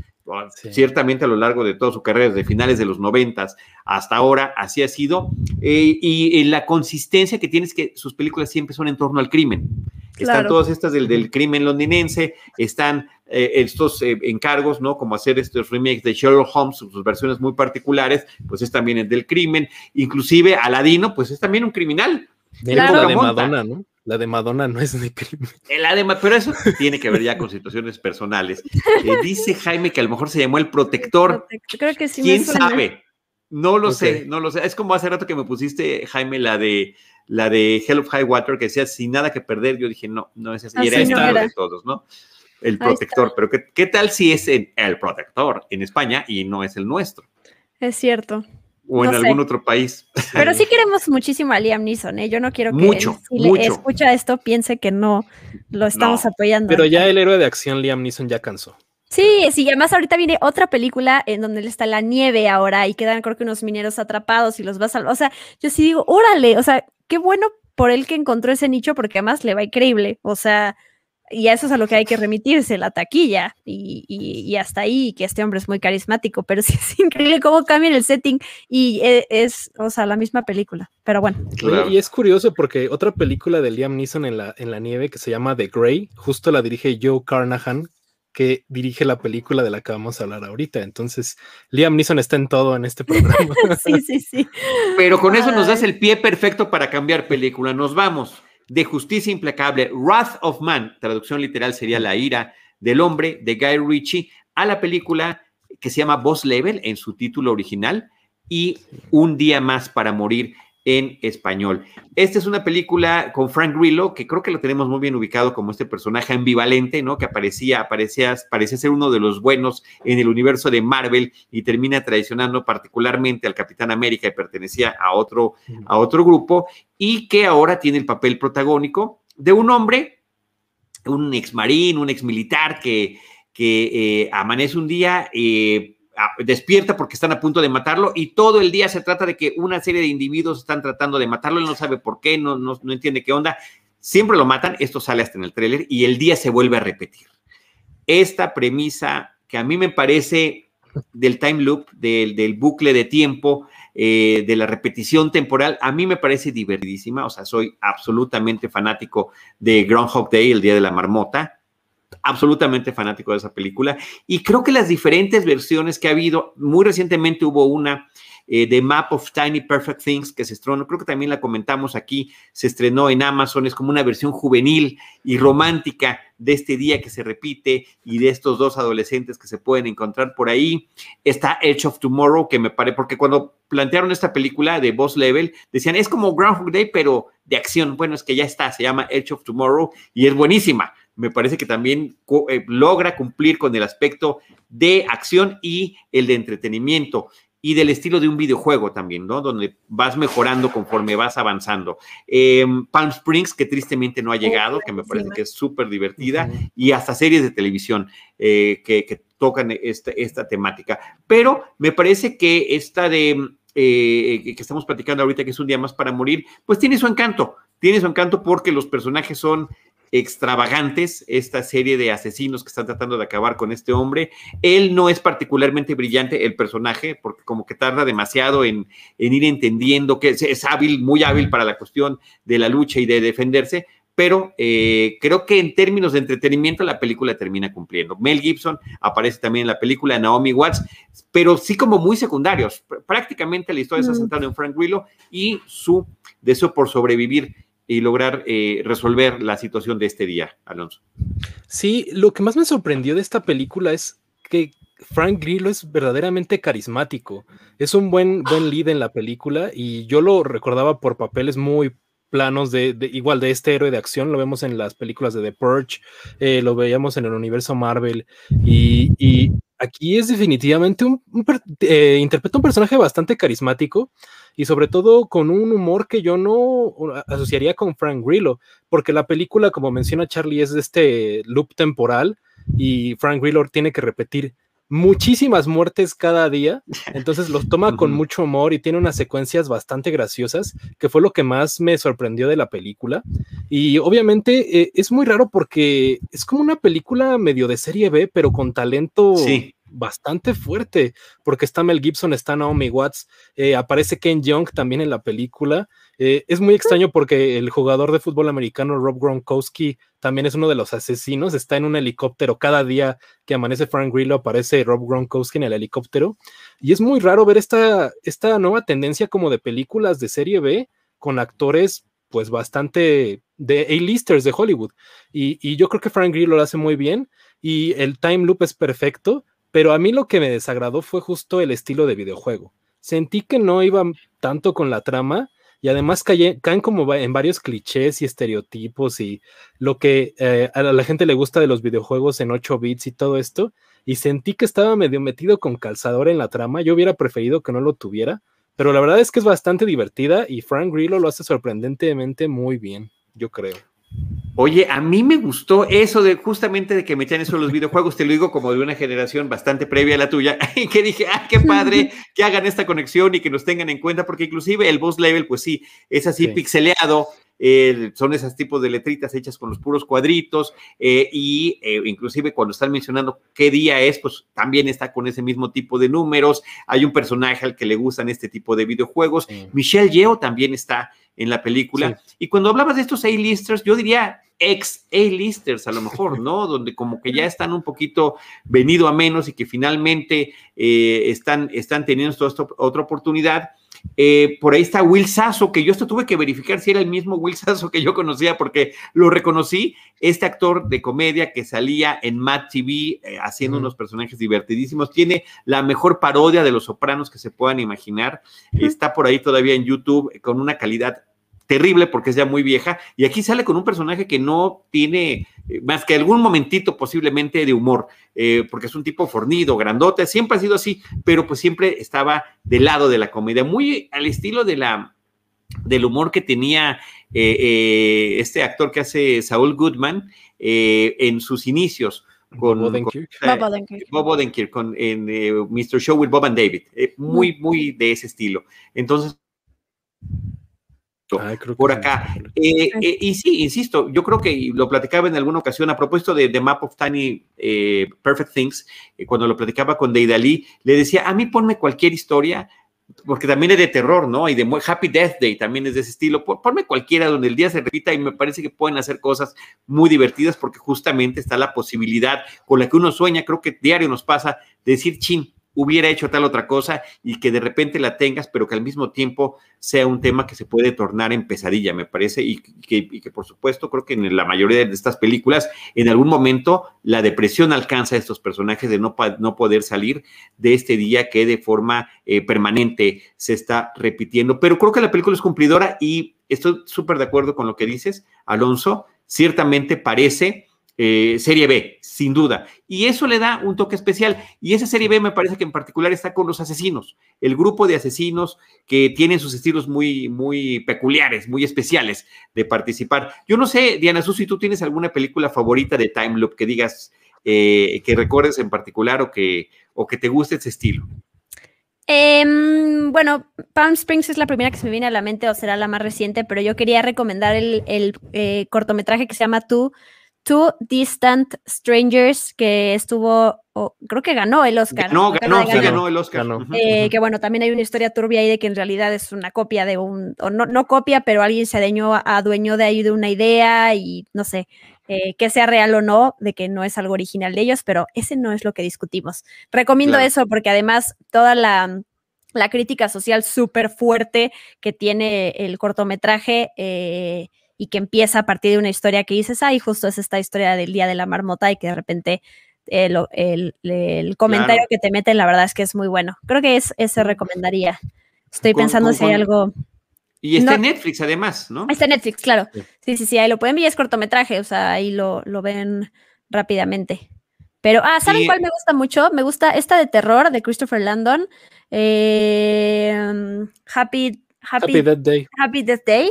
ciertamente a lo largo de toda su carrera, desde finales de los noventas hasta ahora, así ha sido. Eh, y, la consistencia que tiene es que sus películas siempre son en torno al crimen. Están todas estas del, crimen londinense, están eh, estos eh, encargos, ¿no? Como hacer estos remakes de Sherlock Holmes, sus versiones muy particulares, pues es también el del crimen. Inclusive Aladino, pues es también un criminal la de Madonna, ¿no? La de Madonna no es de crimen. Eh, pero eso tiene que ver ya con situaciones personales. Eh, dice Jaime que a lo mejor se llamó el protector. Creo que sí. ¿Quién sabe? No lo sé, no lo sé. Es como hace rato que me pusiste, Jaime, la de la de Hell of High Water, que decía sin nada que perder. Yo dije, no, no es así. Y era esta de todos, ¿no? El protector. Pero ¿qué, ¿qué, tal si es el protector en España y no es el nuestro? Es cierto o en algún otro país. Pero sí queremos muchísimo a Liam Neeson, ¿eh? Yo no quiero que mucho, si escucha esto piense que no lo estamos apoyando. Pero ya el héroe de acción Liam Neeson ya cansó. Sí, sí, además ahorita viene otra película en donde él está la nieve ahora y quedan creo que unos mineros atrapados y los va a salvar. O sea, yo sí digo, órale, o sea, qué bueno por él que encontró ese nicho porque además le va increíble. O sea, y eso es a lo que hay que remitirse, la taquilla, y, hasta ahí, que este hombre es muy carismático, pero sí es increíble cómo cambia el setting y e, es, o sea, la misma película, pero bueno. Y es curioso porque otra película de Liam Neeson en la, en la nieve que se llama The Grey, justo la dirige Joe Carnahan, que dirige la película de la que vamos a hablar ahorita. Entonces, Liam Neeson está en todo en este programa. sí, sí, sí. Pero con eso nos das el pie perfecto para cambiar película. Nos vamos de Justicia Implacable, Wrath of Man, traducción literal sería La ira del hombre, de Guy Ritchie, a la película que se llama Boss Level en su título original y Un día más para morir en español. Esta es una película con Frank Grillo, que creo que lo tenemos muy bien ubicado como este personaje ambivalente, ¿no? Que aparecía, aparecía, parecía ser uno de los buenos en el universo de Marvel y termina traicionando particularmente al Capitán América y pertenecía a otro, a otro grupo y que ahora tiene el papel protagónico de un hombre, un ex marín, un ex militar que, que eh, amanece un día eh, despierta porque están a punto de matarlo y todo el día se trata de que una serie de individuos están tratando de matarlo, él no sabe por qué, no, no, entiende qué onda, siempre lo matan, esto sale hasta en el tráiler y el día se vuelve a repetir. Esta premisa que a mí me parece del time loop, del, del bucle de tiempo, eh, de la repetición temporal, a mí me parece divertidísima, o sea, soy absolutamente fanático de Groundhog Day, el Día de la Marmota, absolutamente fanático de esa película y creo que las diferentes versiones que ha habido, muy recientemente hubo una eh, de Map of Tiny Perfect Things que se estrenó, creo que también la comentamos aquí, se estrenó en Amazon, es como una versión juvenil y romántica de este día que se repite y de estos dos adolescentes que se pueden encontrar por ahí. Está Edge of Tomorrow, que me parece, porque cuando plantearon esta película de Boss Level, decían, es como Groundhog Day, pero de acción. Bueno, es que ya está, se llama Edge of Tomorrow y es buenísima me parece que también eh, logra cumplir con el aspecto de acción y el de entretenimiento y del estilo de un videojuego también, ¿no? Donde vas mejorando conforme vas avanzando. Em, Palm Springs, que tristemente no ha llegado, que me parece que es súper divertida, y hasta series de televisión eh, que, tocan esta, esta temática. Pero me parece que esta de eh, que estamos platicando ahorita, que es un día más para morir, pues tiene su encanto, tiene su encanto porque los personajes son extravagantes, esta serie de asesinos que están tratando de acabar con este hombre. Él no es particularmente brillante, el personaje, porque como que tarda demasiado en, ir entendiendo que es, hábil, muy hábil para la cuestión de la lucha y de defenderse, pero eh, creo que en términos de entretenimiento la película termina cumpliendo. Mel Gibson aparece también en la película, Naomi Watts, pero sí como muy secundarios. Prácticamente la historia está centrada en Frank Grillo y su deseo por sobrevivir y lograr eh, resolver la situación de este día, Alonso. Sí, lo que más me sorprendió de esta película es que Frank Grillo es verdaderamente carismático. Es un buen, buen lead en la película y yo lo recordaba por papeles muy planos de, igual de este héroe de acción, lo vemos en las películas de The Purge, eh, lo veíamos en el universo Marvel y, aquí es definitivamente un, eh, interpreta un personaje bastante carismático y sobre todo con un humor que yo no asociaría con Frank Grillo, porque la película, como menciona Charlie, es de este loop temporal y Frank Grillo tiene que repetir muchísimas muertes cada día, entonces los toma con mucho humor y tiene unas secuencias bastante graciosas, que fue lo que más me sorprendió de la película. Y obviamente eh, es muy raro porque es como una película medio de serie B, pero con talento bastante fuerte, porque está Mel Gibson, está Naomi Watts, eh, aparece Ken Jeong también en la película. Eh, es muy extraño porque el jugador de fútbol americano Rob Gronkowski también es uno de los asesinos, está en un helicóptero cada día que amanece Frank Grillo, aparece Rob Gronkowski en el helicóptero. Y es muy raro ver esta, esta nueva tendencia como de películas de serie B con actores pues bastante de A-listers de Hollywood. Y, y, yo creo que Frank Grillo lo hace muy bien y el time loop es perfecto pero a mí lo que me desagradó fue justo el estilo de videojuego. Sentí que no iba tanto con la trama y además caen, como en varios clichés y estereotipos y lo que eh, a la gente le gusta de los videojuegos en 8 bits y todo esto. Y sentí que estaba medio metido con calzador en la trama. Yo hubiera preferido que no lo tuviera, pero la verdad es que es bastante divertida y Frank Grillo lo hace sorprendentemente muy bien, yo creo. Oye, a mí me gustó eso de justamente de que me eso los videojuegos, te lo digo como de una generación bastante previa a la tuya, y que dije, ah, qué padre que hagan esta conexión y que nos tengan en cuenta, porque inclusive el boss level, pues sí, es así pixeleado, eh, son esos tipos de letritas hechas con los puros cuadritos eh, y inclusive cuando están mencionando qué día es, pues también está con ese mismo tipo de números. Hay un personaje al que le gustan este tipo de videojuegos. Michelle Yeo también está en la película. Y cuando hablabas de estos A-listers, yo diría ex A-listers a lo mejor, ¿no? Donde como que ya están un poquito venido a menos y que finalmente eh, están, están teniendo esta otra oportunidad. Eh, por ahí está Will Sasso, que yo esto tuve que verificar si era el mismo Will Sasso que yo conocía, porque lo reconocí, este actor de comedia que salía en Mad TV eh, haciendo unos personajes divertidísimos, tiene la mejor parodia de Los Sopranos que se puedan imaginar, está por ahí todavía en YouTube con una calidad terrible porque es ya muy vieja, y aquí sale con un personaje que no tiene eh, más que algún momentito posiblemente de humor, eh, porque es un tipo fornido, grandote, siempre ha sido así, pero pues siempre estaba del lado de la comedia, muy al estilo de la, del humor que tenía eh, este actor que hace Saul Goodman en sus inicios. Con, Bob Odenkirk, con, en Mr. Show with Bob and David, muy, muy de ese estilo. Entonces, por acá. Eh, eh, y sí, insisto, yo creo que lo platicaba en alguna ocasión a propósito de The Map of Tiny eh, Perfect Things, cuando lo platicaba con Deidali, le decía, a mí ponme cualquier historia, porque también es de terror, ¿no? Y de Happy Death Day también es de ese estilo. Ponme cualquiera donde el día se repita y me parece que pueden hacer cosas muy divertidas porque justamente está la posibilidad con la que uno sueña, creo que diario nos pasa, de decir, chin, hubiera hecho tal otra cosa y que de repente la tengas, pero que al mismo tiempo sea un tema que se puede tornar en pesadilla, me parece, y que, por supuesto creo que en la mayoría de estas películas, en algún momento la depresión alcanza a estos personajes de no, no poder salir de este día que de forma eh, permanente se está repitiendo. Pero creo que la película es cumplidora y estoy súper de acuerdo con lo que dices, Alonso, ciertamente parece eh, serie B, sin duda. Y eso le da un toque especial. Y esa serie B me parece que en particular está con los asesinos, el grupo de asesinos que tienen sus estilos muy, muy peculiares, muy especiales de participar. Yo no sé, Diana Susi, tú tienes alguna película favorita de Time Loop que digas, eh, que recuerdes en particular o que, o que te guste ese estilo. Em, bueno, Palm Springs es la primera que se me viene a la mente o será la más reciente, pero yo quería recomendar el, eh, cortometraje que se llama Tú Two Distant Strangers, que estuvo, creo que ganó el Oscar. No, ganó, sí, ganó el Oscar. Eh, que bueno, también hay una historia turbia ahí de que en realidad es una copia de un, o no, no copia, pero alguien se adueñó, adueñó de ahí de una idea y no sé, eh, que sea real o no, de que no es algo original de ellos, pero ese no es lo que discutimos. Recomiendo eso porque además toda la, la crítica social súper fuerte que tiene el cortometraje, eh, y que empieza a partir de una historia que dices, ay, justo es esta historia del Día de la Marmota y que de repente el, el, comentario que te meten, la verdad es que es muy bueno. Creo que es, ese recomendaría. Estoy pensando si hay algo... Y está en Netflix además, ¿no? Está en Netflix, claro. Sí, sí, sí, ahí lo pueden ver, es cortometraje, o sea, ahí lo, lo ven rápidamente. Pero, ah, ¿saben cuál me gusta mucho? Me gusta esta de terror de Christopher Landon. Eh, happy, happy, happy Death Day. Happy Death Day.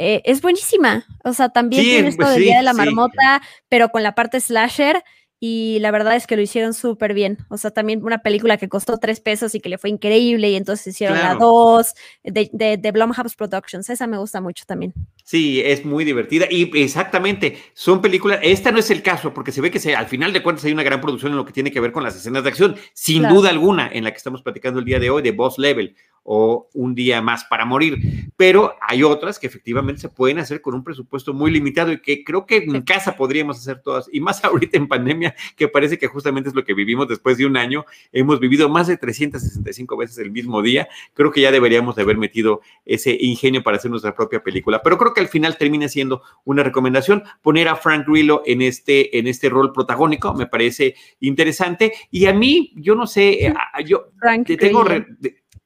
Eh, es buenísima. O sea, también tiene esto pues del Día de la Marmota, pero con la parte slasher. Y la verdad es que lo hicieron súper bien. O sea, también una película que costó tres pesos y que le fue increíble. Y entonces hicieron la dos de, de, de Blumhouse Productions. Esa me gusta mucho también. Sí, es muy divertida. Y exactamente, son películas. Esta no es el caso, porque se ve que se, al final de cuentas hay una gran producción en lo que tiene que ver con las escenas de acción. Sin duda alguna, en la que estamos platicando el día de hoy, de Boss Level o un día más para morir. Pero hay otras que efectivamente se pueden hacer con un presupuesto muy limitado y que creo que en casa podríamos hacer todas. Y más ahorita en pandemia, que parece que justamente es lo que vivimos después de un año. Hemos vivido más de 365 veces el mismo día. Creo que ya deberíamos de haber metido ese ingenio para hacer nuestra propia película. Pero creo que al final termina siendo una recomendación poner a Frank Grillo en este, en este rol protagónico. Me parece interesante. Y a mí, yo no sé, yo tengo...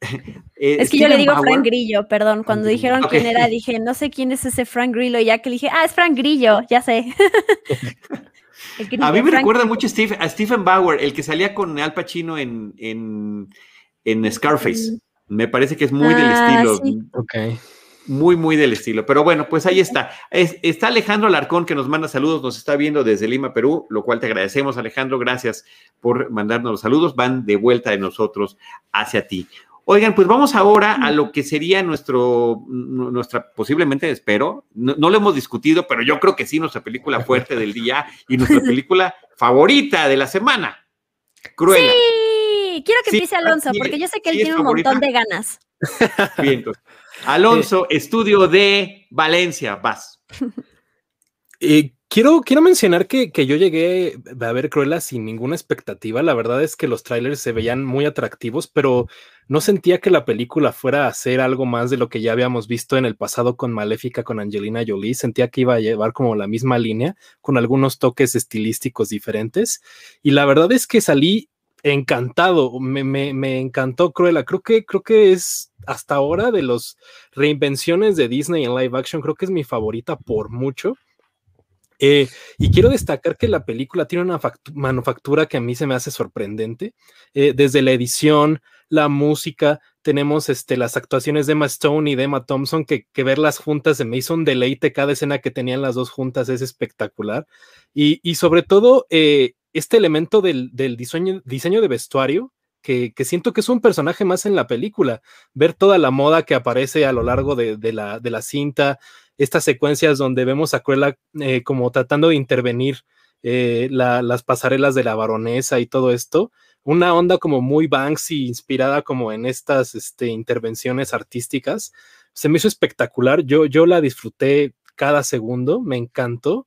Eh, es que yo le digo Frank Grillo, perdón. Cuando dijeron quién era, dije, no sé quién es ese Frank Grillo. Ya que le dije, ah, es Frank Grillo, ya sé. a mí me recuerda mucho a Stephen Bauer, el que salía con Al Pacino en, en, Scarface. Mm. Me parece que es muy del ah, estilo. Muy, muy del estilo. Pero bueno, pues ahí está. está Alejandro Alarcón que nos manda saludos, nos está viendo desde Lima, Perú, lo cual te agradecemos, Alejandro. Gracias por mandarnos los saludos. Van de vuelta de nosotros hacia ti. Oigan, pues vamos ahora a lo que sería nuestro, nuestra, posiblemente, espero, no, lo hemos discutido, pero yo creo que sí, nuestra película fuerte del día y nuestra película favorita de la semana. Cruella. Sí, quiero que empiece Alonso, porque yo sé que él tiene un montón de ganas. Bien, Alonso, estudio de Valencia, vas. Eh, Quiero, quiero mencionar que, que, yo llegué a ver Cruella sin ninguna expectativa. La verdad es que los trailers se veían muy atractivos, pero no sentía que la película fuera a hacer algo más de lo que ya habíamos visto en el pasado con Maléfica, con Angelina Jolie. Sentía que iba a llevar como la misma línea, con algunos toques estilísticos diferentes. Y la verdad es que salí encantado. Me, me, me encantó Cruella. Creo que, creo que es hasta ahora de las reinvenciones de Disney en live action, creo que es mi favorita por mucho eh, y quiero destacar que la película tiene una manufactura que a mí se me hace sorprendente. Eh, desde la edición, la música, tenemos este, las actuaciones de Emma Stone y de Emma Thompson, que, que verlas juntas se me hizo un deleite. Cada escena que tenían las dos juntas es espectacular. Y, sobre todo, eh, este elemento del, diseño, de vestuario, que, siento que es un personaje más en la película. Ver toda la moda que aparece a lo largo de, de, la, de la, cinta, estas secuencias donde vemos a Cruella eh, como tratando de intervenir eh, las pasarelas de la baronesa y todo esto, una onda como muy Banksy, inspirada como en estas este, intervenciones artísticas, se me hizo espectacular, yo, yo la disfruté cada segundo, me encantó.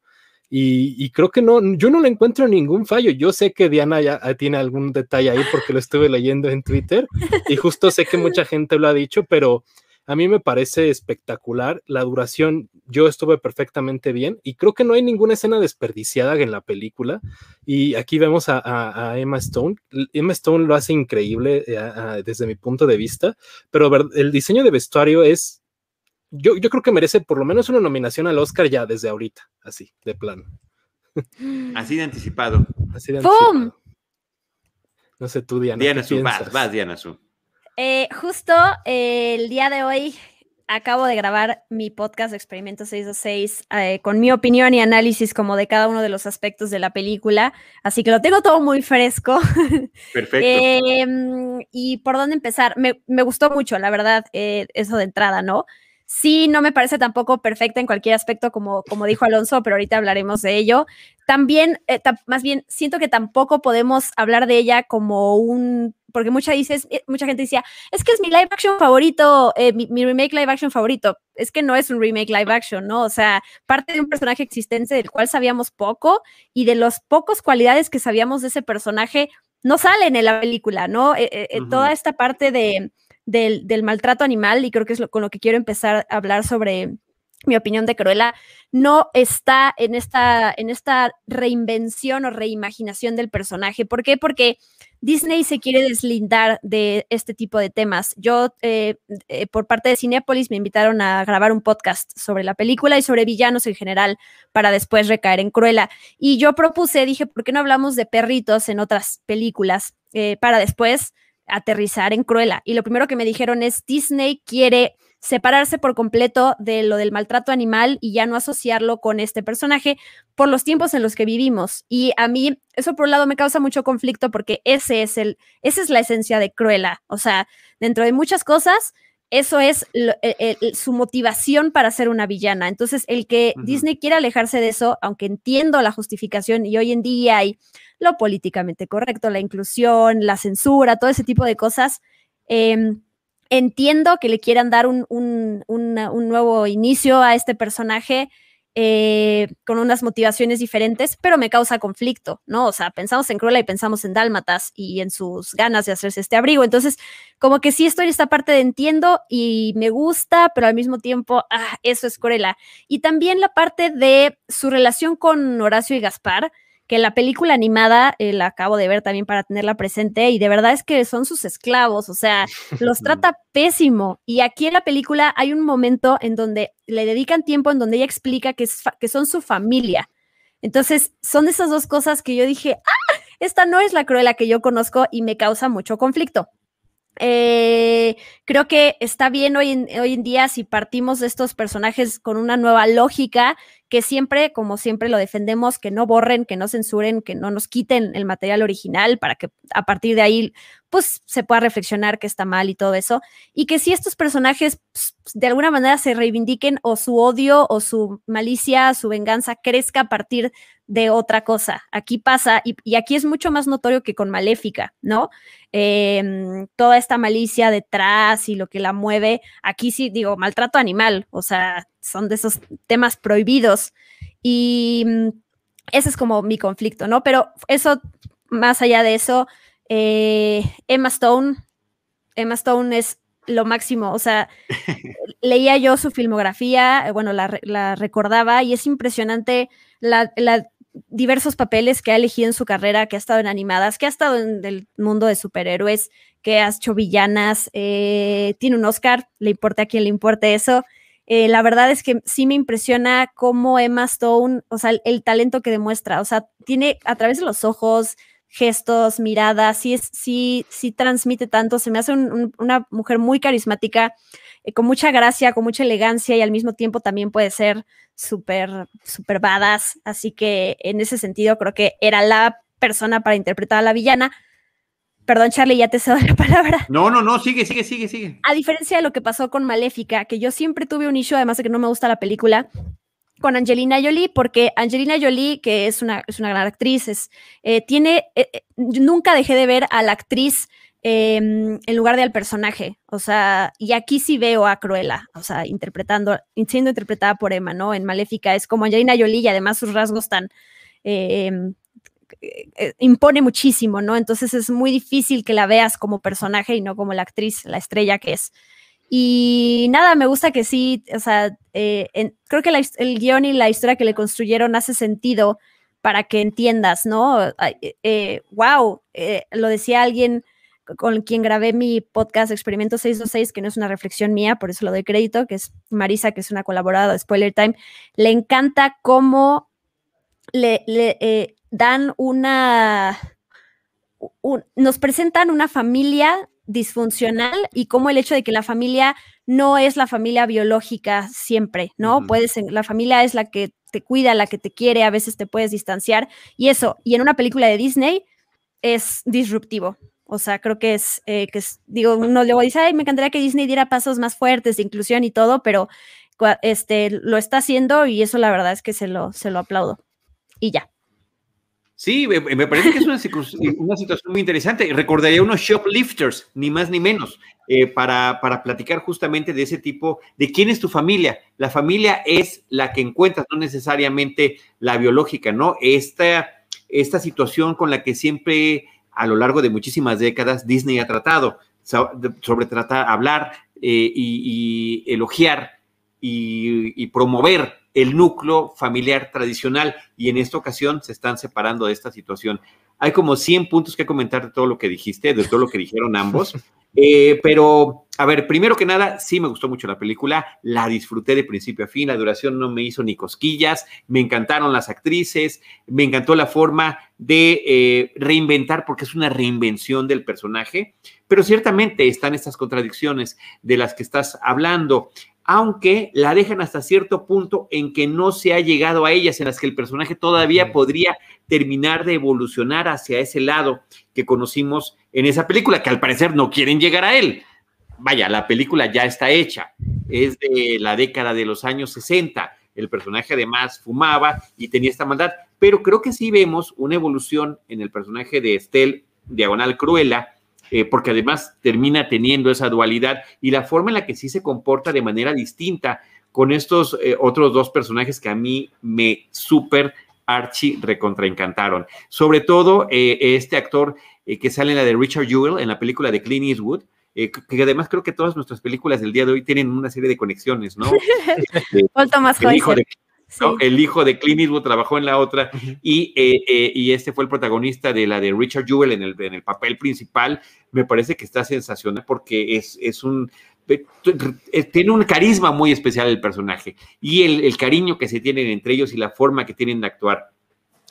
Y, creo que no, yo no le encuentro ningún fallo. Yo sé que Diana ya tiene algún detalle ahí porque lo estuve leyendo en Twitter y justo sé que mucha gente lo ha dicho, pero a mí me parece espectacular. La duración, yo estuve perfectamente bien y creo que no hay ninguna escena desperdiciada en la película. Y aquí vemos a, Emma Stone. Emma Stone lo hace increíble eh, desde mi punto de vista, pero el diseño de vestuario es, yo, yo creo que merece por lo menos una nominación al Oscar ya desde ahorita, así, de plano. Así de anticipado. Así de anticipado. No sé tú, Diana. Diana Su, vas, vas, Diana Su. Eh, justo eh, el día de hoy acabo de grabar mi podcast Experimento 626 eh, con mi opinión y análisis como de cada uno de los aspectos de la película, así que lo tengo todo muy fresco. Perfecto. Em, y por dónde empezar, me, me gustó mucho, la verdad, eso de entrada, ¿no? Sí, no me parece tampoco perfecta en cualquier aspecto, como, como dijo Alonso, pero ahorita hablaremos de ello. También, más bien, siento que tampoco podemos hablar de ella como un porque mucha, dices, eh, mucha gente decía, es que es mi live action favorito, eh, mi, remake live action favorito. Es que no es un remake live action, ¿no? O sea, parte de un personaje existente del cual sabíamos poco y de los pocos cualidades que sabíamos de ese personaje no salen en la película, ¿no? Eh, toda esta parte de, del, del, maltrato animal, y creo que es lo, con lo que quiero empezar a hablar sobre mi opinión de Cruella, no está en esta, en esta reinvención o reimaginación del personaje. ¿Por qué? Porque Disney se quiere deslindar de este tipo de temas. Yo, eh, eh, por parte de Cinepolis, me invitaron a grabar un podcast sobre la película y sobre villanos en general para después recaer en Cruella. Y yo propuse, dije, ¿por qué no hablamos de perritos en otras películas eh, para después aterrizar en Cruella? Y lo primero que me dijeron es, Disney quiere separarse por completo de lo del maltrato animal y ya no asociarlo con este personaje por los tiempos en los que vivimos. Y a mí eso por un lado me causa mucho conflicto porque ese es el, esa es la esencia de Cruella. O sea, dentro de muchas cosas, eso es e, e, su motivación para ser una villana. Entonces, el que Disney quiera alejarse de eso, aunque entiendo la justificación y hoy en día hay lo políticamente correcto, la inclusión, la censura, todo ese tipo de cosas, eh, entiendo que le quieran dar un, nuevo inicio a este personaje eh, con unas motivaciones diferentes, pero me causa conflicto, ¿no? O sea, pensamos en Cruella y pensamos en Dálmatas y en sus ganas de hacerse este abrigo. Entonces, como que sí estoy en esta parte de entiendo y me gusta, pero al mismo tiempo, ah, eso es Cruella. Y también la parte de su relación con Horacio y Gaspar, que la película animada eh, la acabo de ver también para tenerla presente y de verdad es que son sus esclavos, o sea, los trata pésimo. Y aquí en la película hay un momento en donde le dedican tiempo, en donde ella explica que, que son su familia. Entonces, son esas dos cosas que yo dije, ah, esta no es la Cruella que yo conozco y me causa mucho conflicto. Eh, creo que está bien hoy en, hoy en día si partimos de estos personajes con una nueva lógica que siempre, como siempre lo defendemos, que no borren, que no censuren, que no nos quiten el material original para que a partir de ahí pues se pueda reflexionar que está mal y todo eso. Y que si estos personajes pues, de alguna manera se reivindiquen o su odio o su malicia, su venganza crezca a partir de otra cosa. Aquí pasa, y, aquí es mucho más notorio que con Maléfica, ¿no? Em, toda esta malicia detrás y lo que la mueve, aquí sí digo, maltrato animal, o sea, son de esos temas prohibidos. Y mm, ese es como mi conflicto, ¿no? Pero eso, más allá de eso, eh, Emma Stone, Emma Stone es lo máximo, o sea, leía yo su filmografía, bueno, la, recordaba y es impresionante la, diversos papeles que ha elegido en su carrera, que ha estado en animadas, que ha estado en el mundo de superhéroes, que ha hecho villanas, eh, tiene un Oscar, le importa a quien le importe eso. Eh, la verdad es que sí me impresiona cómo Emma Stone, o sea, el, talento que demuestra, o sea, tiene a través de los ojos, gestos, miradas, sí, es, sí, sí transmite tanto, se me hace una mujer muy carismática, eh, con mucha gracia, con mucha elegancia y al mismo tiempo también puede ser súper, súper badass. Así que en ese sentido creo que era la persona para interpretar a la villana. Perdón, Charlie, ya te cedo la palabra. No, no, no, sigue, sigue, sigue, sigue. A diferencia de lo que pasó con Maléfica, que yo siempre tuve un issue, además de que no me gusta la película, con Angelina Jolie, porque Angelina Jolie, que es una, es una gran actriz, es, eh, tiene, eh, nunca dejé de ver a la actriz Em, en lugar de al personaje. O sea, y aquí sí veo a Cruella, o sea, interpretando, siendo interpretada por Emma, ¿no? En Maléfica es como Angelina Jolie y además sus rasgos tan... Em, eh, impone muchísimo, ¿no? Entonces es muy difícil que la veas como personaje y no como la actriz, la estrella que es. Y nada, me gusta que sí, o sea, eh, creo que el guion y la historia que le construyeron hace sentido para que entiendas, ¿no? wow, eh, lo decía alguien con quien grabé mi podcast Experimento 626, que no es una reflexión mía, por eso lo doy crédito, que es Marisa, que es una colaboradora de Spoiler Time, le encanta cómo le, eh, dan una, nos presentan una familia disfuncional y cómo el hecho de que la familia no es la familia biológica siempre, ¿no? Puedes, la familia es la que te cuida, la que te quiere, a veces te puedes distanciar y eso, y en una película de Disney es disruptivo, o sea, creo que es, eh, que es, digo, uno luego dice, ay, me encantaría que Disney diera pasos más fuertes de inclusión y todo, pero este, lo está haciendo y eso la verdad es que se lo, se lo aplaudo. Y ya. Sí, me, parece que es una, una, situación muy interesante. Recordaría unos shoplifters, ni más ni menos, eh, para, para platicar justamente de ese tipo, de quién es tu familia. La familia es la que encuentras, no necesariamente la biológica, ¿no? Esta, esta situación con la que siempre a lo largo de muchísimas décadas Disney ha tratado sobre tratar, hablar eh, y, elogiar y, promover el núcleo familiar tradicional y en esta ocasión se están separando de esta situación. Hay como 100 puntos que comentar de todo lo que dijiste, de todo lo que dijeron ambos. Eh, pero, a ver, primero que nada, sí me gustó mucho la película, la disfruté de principio a fin, la duración no me hizo ni cosquillas, me encantaron las actrices, me encantó la forma de eh, reinventar, porque es una reinvención del personaje, pero ciertamente están estas contradicciones de las que estás hablando aunque la dejan hasta cierto punto en que no se ha llegado a ellas, en las que el personaje todavía podría terminar de evolucionar hacia ese lado que conocimos en esa película, que al parecer no quieren llegar a él. Vaya, la película ya está hecha, es de la década de los años 60. El personaje además fumaba y tenía esta maldad, pero creo que sí vemos una evolución en el personaje de Estelle Diagonal Cruella, eh, porque además termina teniendo esa dualidad y la forma en la que sí se comporta de manera distinta con estos eh, otros dos personajes que a mí me súper archi recontraencantaron. Sobre todo eh, este actor que sale en la de Richard Jewell, en la película de Clint Eastwood, que, además creo que todas nuestras películas del día de hoy tienen una serie de conexiones, ¿no? Este, el, hijo de, el hijo de Clint Eastwood trabajó en la otra y, eh, eh, y, este fue el protagonista de la de Richard Jewell en el, en el papel principal. Me parece que está sensacional porque es, es un tiene un carisma muy especial el personaje y el, el, cariño que se tienen entre ellos y la forma que tienen de actuar.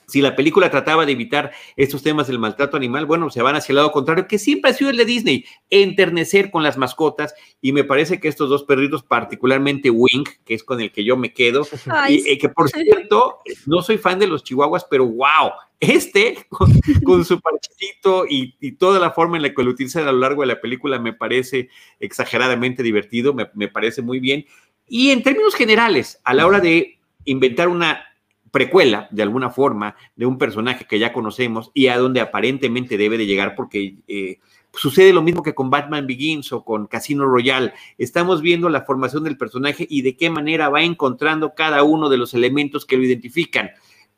Si la película trataba de evitar estos temas del maltrato animal, bueno, se van hacia el lado contrario, que siempre ha sido el de Disney, enternecer con las mascotas, y me parece que estos dos perritos, particularmente Wink, que es con el que yo me quedo, y, eh, que por cierto, no soy fan de los chihuahuas, pero wow, este, con, su parchecito y, toda la forma en la que lo utilizan a lo largo de la película, me parece exageradamente divertido, me parece muy bien. Y en términos generales, a la hora de inventar una precuela, de alguna forma, de un personaje que ya conocemos y a donde aparentemente debe de llegar porque eh, sucede lo mismo que con Batman Begins o con Casino Royale. Estamos viendo la formación del personaje y de qué manera va encontrando cada uno de los elementos que lo identifican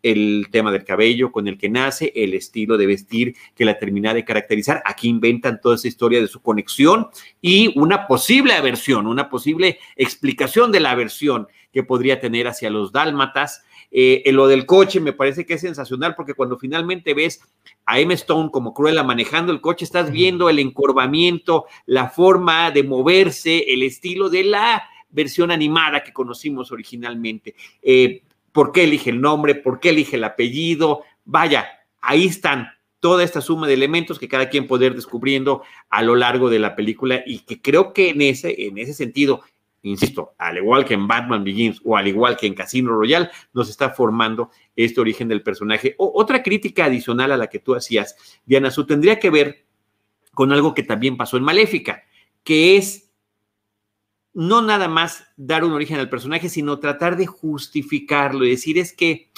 el tema del cabello con el que nace, el estilo de vestir que la termina de caracterizar. Aquí inventan toda esa historia de su conexión y una posible aversión, una posible explicación de la aversión que podría tener hacia los dálmatas eh, en lo del coche me parece que es sensacional porque cuando finalmente ves a M. Stone como Cruella manejando el coche, estás viendo el encorvamiento, la forma de moverse, el estilo de la versión animada que conocimos originalmente. Eh, ¿Por qué elige el nombre? ¿Por qué elige el apellido? Vaya, ahí están toda esta suma de elementos que cada quien puede ir descubriendo a lo largo de la película y que creo que en ese, en ese sentido insisto, al igual que en Batman Begins o al igual que en Casino Royale, nos está formando este origen del personaje. otra crítica adicional a la que tú hacías, Diana Su, tendría que ver con algo que también pasó en Maléfica, que es no nada más dar un origen al personaje, sino tratar de justificarlo y decir es que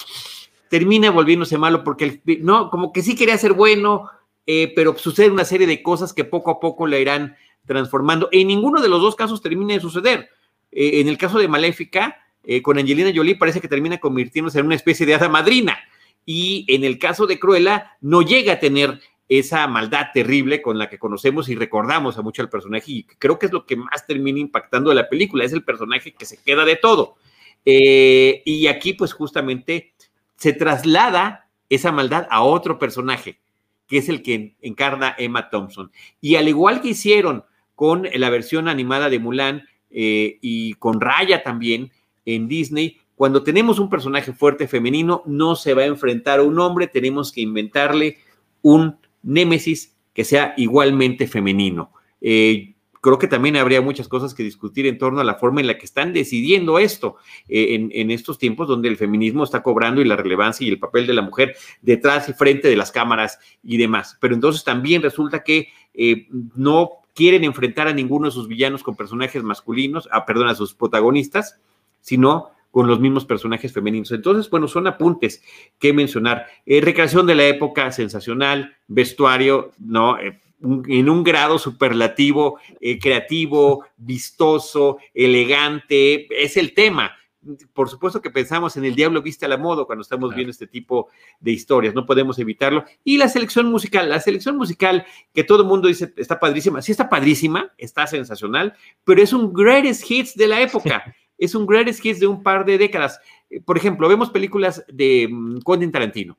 termina volviéndose malo porque, no, como que sí quería ser bueno, eh, pero sucede una serie de cosas que poco a poco le irán transformando. En ninguno de los dos casos termina de suceder. Eh, en el caso de Maléfica, eh, con Angelina Jolie parece que termina convirtiéndose en una especie de hada madrina. Y en el caso de Cruella, no llega a tener esa maldad terrible con la que conocemos y recordamos a mucho al personaje. Y creo que es lo que más termina impactando de la película. Es el personaje que se queda de todo. Eh, y aquí, pues justamente se traslada esa maldad a otro personaje, que es el que encarna Emma Thompson. Y al igual que hicieron con la versión animada de Mulan, eh, y con Raya también en Disney. Cuando tenemos un personaje fuerte femenino, no se va a enfrentar a un hombre, tenemos que inventarle un némesis que sea igualmente femenino. Eh, creo que también habría muchas cosas que discutir en torno a la forma en la que están decidiendo esto eh, en, estos tiempos donde el feminismo está cobrando y la relevancia y el papel de la mujer detrás y frente de las cámaras y demás. Pero entonces también resulta que no quieren enfrentar a ninguno de sus villanos con personajes masculinos, ah, perdón, a sus protagonistas, sino con los mismos personajes femeninos. Entonces, bueno, son apuntes que mencionar. Eh, recreación de la época, sensacional, vestuario, ¿no? Eh, en un grado superlativo, eh, creativo, vistoso, elegante, es el tema por supuesto que pensamos en el diablo viste a la moda cuando estamos viendo este tipo de historias, no podemos evitarlo. Y la selección musical, la selección musical que todo el mundo dice está padrísima, sí está padrísima, está sensacional, pero es un greatest hits de la época, es un greatest hits de un par de décadas. Por ejemplo, vemos películas de mm, Quentin Tarantino.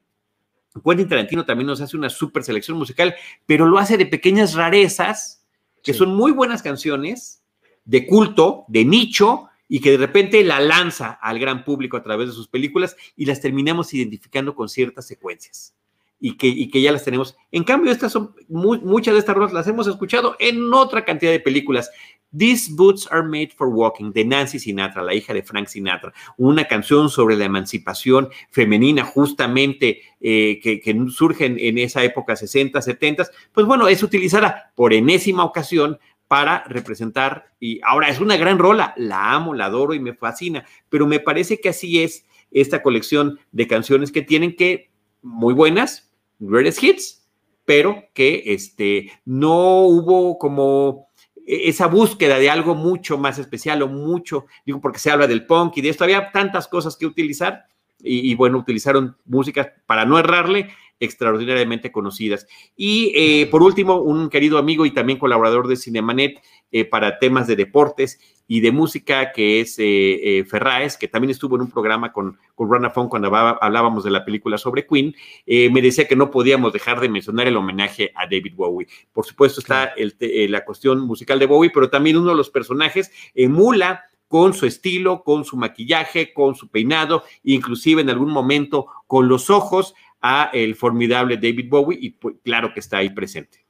Quentin Tarantino también nos hace una super selección musical, pero lo hace de pequeñas rarezas, que son muy buenas canciones, de culto, de nicho, y que de repente la lanza al gran público a través de sus películas y las terminamos identificando con ciertas secuencias y que, y que ya las tenemos. En cambio, estas son muchas de estas rolas las hemos escuchado en otra cantidad de películas. These Boots Are Made for Walking, de Nancy Sinatra, la hija de Frank Sinatra, una canción sobre la emancipación femenina, justamente eh, que, que, surge en, en, esa época, 60, 70, pues bueno, es utilizada por enésima ocasión para representar, y ahora es una gran rola, la amo, la adoro y me fascina, pero me parece que así es esta colección de canciones que tienen que, muy buenas, greatest hits, pero que este, no hubo como e, esa búsqueda de algo mucho más especial o mucho, digo porque se habla del punk y de esto, había tantas cosas que utilizar y, y bueno, utilizaron músicas para no errarle extraordinariamente conocidas. Y eh, por último, un querido amigo y también colaborador de Cinemanet eh, para temas de deportes y de música, que es eh, Ferraes, que también estuvo en un programa con, con Rana Fong cuando hablábamos de la película sobre Queen, me decía que no podíamos dejar de mencionar el homenaje a David Bowie. Por supuesto está la cuestión musical de Bowie, pero también uno de los personajes emula con su estilo, con su maquillaje, con su peinado, inclusive en algún momento con los ojos a el formidable David Bowie y pues, claro que está ahí presente.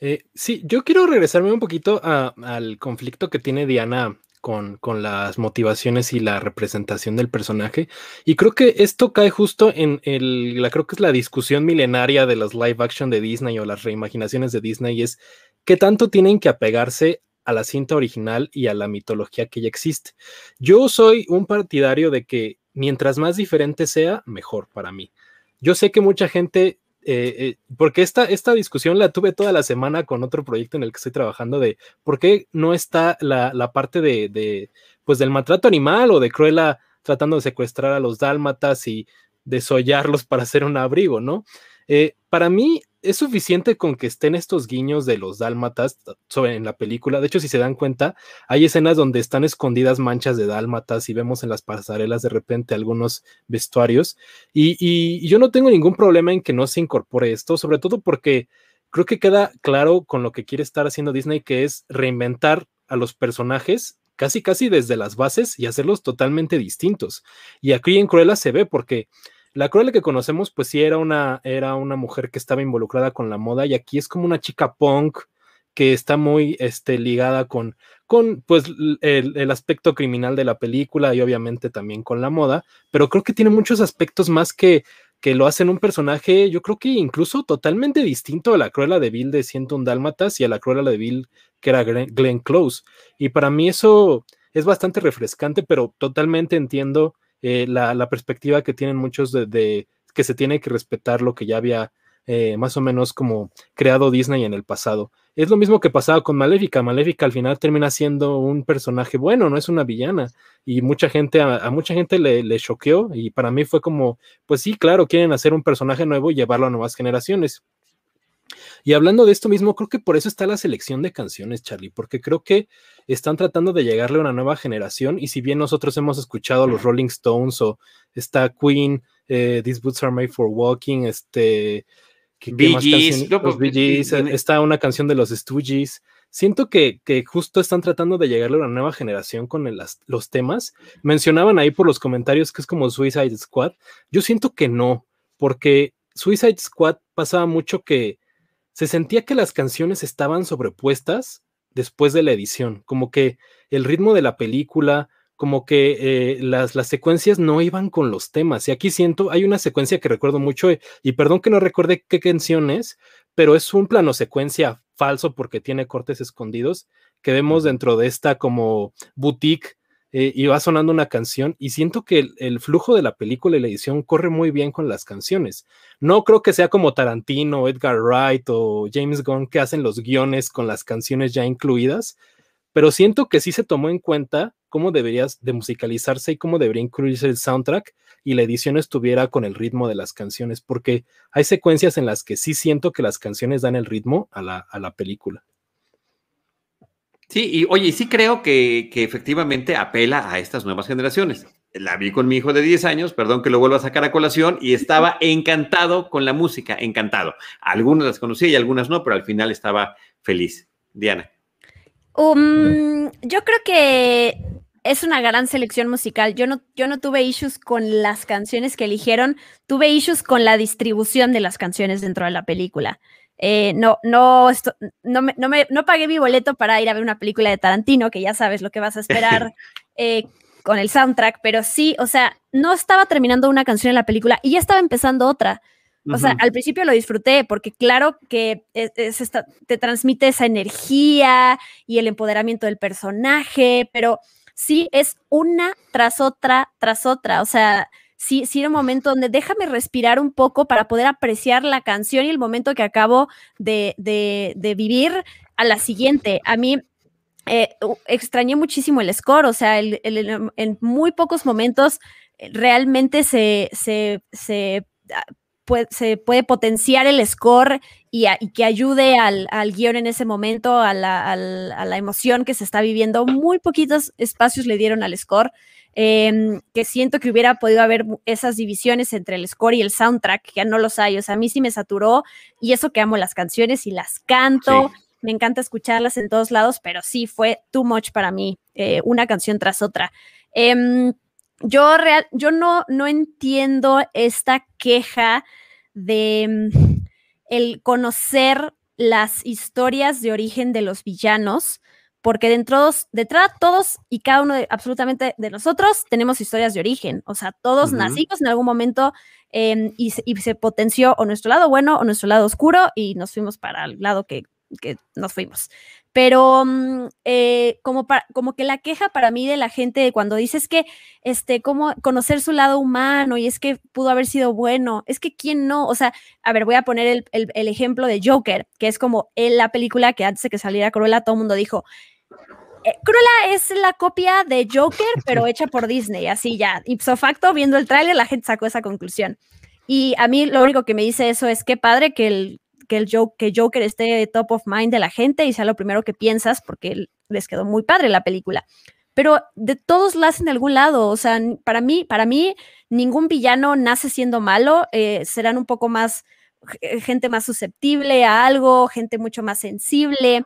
Eh, sí, yo quiero regresarme un poquito al conflicto que tiene Diana con, con, las motivaciones y la representación del personaje. Y creo que esto cae justo en el, la, creo que es la discusión milenaria de las live action de Disney o las reimaginaciones de Disney, es qué tanto tienen que apegarse a la cinta original y a la mitología que ya existe. Yo soy un partidario de que mientras más diferente sea, mejor para mí. Yo sé que mucha gente eh, eh, porque esta, esta discusión la tuve toda la semana con otro proyecto en el que estoy trabajando de por qué no está la, parte de, pues del maltrato animal o de Cruella tratando de secuestrar a los dálmatas y desollarlos para hacer un abrigo, ¿no? Eh, para mí es suficiente con que estén estos guiños de los dálmatas en la película. De hecho, si se dan cuenta, hay escenas donde están escondidas manchas de dálmatas y vemos en las pasarelas de repente algunos vestuarios. Y, yo no tengo ningún problema en que no se incorpore esto, sobre todo porque creo que queda claro con lo que quiere estar haciendo Disney, que es reinventar a los personajes casi casi desde las bases y hacerlos totalmente distintos. Y aquí en Cruella se ve porque la Cruella que conocemos, pues sí era una, era una mujer que estaba involucrada con la moda y aquí es como una chica punk que está muy este, ligada con, con pues, el, aspecto criminal de la película y obviamente también con la moda, pero creo que tiene muchos aspectos más que, que lo hacen un personaje, yo creo que incluso totalmente distinto a la Cruella de Bill de un Dálmatas y a la Cruella de Bill que era Glenn Close. Y para mí eso es bastante refrescante, pero totalmente entiendo eh, la, perspectiva que tienen muchos de, que se tiene que respetar lo que ya había eh, más o menos como creado Disney en el pasado. Es lo mismo que pasaba con Maléfica. Maléfica al final termina siendo un personaje bueno, no es una villana. Y mucha gente, a, mucha gente le, le choqueó y para mí fue como, pues sí, claro, quieren hacer un personaje nuevo y llevarlo a nuevas generaciones. Y hablando de esto mismo, creo que por eso está la selección de canciones, Charlie, porque creo que están tratando de llegarle a una nueva generación y si bien nosotros hemos escuchado los Rolling Stones o está Queen, eh, These Boots Are Made for Walking, este... ¿qué, Bee Gees, los Bee está una canción de los Stooges. Siento que, que, justo están tratando de llegarle a una nueva generación con los temas. Mencionaban ahí por los comentarios que es como Suicide Squad. Yo siento que no, porque Suicide Squad pasaba mucho que se sentía que las canciones estaban sobrepuestas después de la edición, como que el ritmo de la película, como que eh, las, las, secuencias no iban con los temas. Y aquí siento, hay una secuencia que recuerdo mucho, y perdón que no recuerde qué canción es, pero es un plano secuencia falso porque tiene cortes escondidos que vemos dentro de esta como boutique eh, y va sonando una canción y siento que el, flujo de la película y la edición corre muy bien con las canciones. No creo que sea como Tarantino, Edgar Wright o James Gunn que hacen los guiones con las canciones ya incluidas, pero siento que sí se tomó en cuenta cómo deberías de musicalizarse y cómo debería incluirse el soundtrack y la edición estuviera con el ritmo de las canciones, porque hay secuencias en las que sí siento que las canciones dan el ritmo a la película. Sí, y oye, sí creo que, efectivamente apela a estas nuevas generaciones. La vi con mi hijo de 10 años, perdón que lo vuelva a sacar a colación, y estaba encantado con la música, encantado. Algunas las conocía y algunas no, pero al final estaba feliz. Diana. Um, yo creo que es una gran selección musical. Yo no, yo no tuve issues con las canciones que eligieron, tuve issues con la distribución de las canciones dentro de la película. Eh, no, no, no, me, no, me, no pagué mi boleto para ir a ver una película de Tarantino, que ya sabes lo que vas a esperar eh, con el soundtrack, pero sí, o sea, no estaba terminando una canción en la película y ya estaba empezando otra. O sea, al principio lo disfruté porque claro que te transmite esa energía y el empoderamiento del personaje, pero sí es una tras otra, tras otra. O sea, sí, sí era un momento donde déjame respirar un poco para poder apreciar la canción y el momento que acabo de, vivir a la siguiente. A mí eh, extrañé muchísimo el score, o sea, en muy pocos momentos eh, realmente se, se, ah, puede, se puede potenciar el score y, que ayude al, guion en ese momento, a la, a la, emoción que se está viviendo. Muy poquitos espacios le dieron al score. Em, que siento que hubiera podido haber esas divisiones entre el score y el soundtrack, que ya no los hay. O sea, a mí sí me saturó y eso que amo las canciones y las canto. Me encanta escucharlas en todos lados, pero sí fue too much para mí, eh, una canción tras otra. Em, yo, real, yo no, no entiendo esta queja de mm, el conocer las historias de origen de los villanos, porque dentro, detrás todos y cada uno de, absolutamente de nosotros tenemos historias de origen, o sea, todos nacimos en algún momento em, y, y, se potenció o nuestro lado bueno o nuestro lado oscuro y nos fuimos para el lado que que nos fuimos. Pero mm, eh, como, como que la queja para mí de la gente cuando dices que, este, como conocer su lado humano y es que pudo haber sido bueno, es que quién no, o sea, a ver, voy a poner el, ejemplo de Joker, que es como en la película que antes de que saliera Cruella todo el mundo dijo, eh, Cruella es la copia de Joker, pero hecha por Disney, así ya, ipso facto, viendo el tráiler, la gente sacó esa conclusión. Y a mí lo único que me dice eso es que padre que el, que el Joker, que Joker esté top of mind de la gente y sea lo primero que piensas, porque les quedó muy padre la película. Pero de todos la hacen de algún lado. O sea, para mí, para mí, ningún villano nace siendo malo. Eh, serán un poco más gente más susceptible a algo, gente mucho más sensible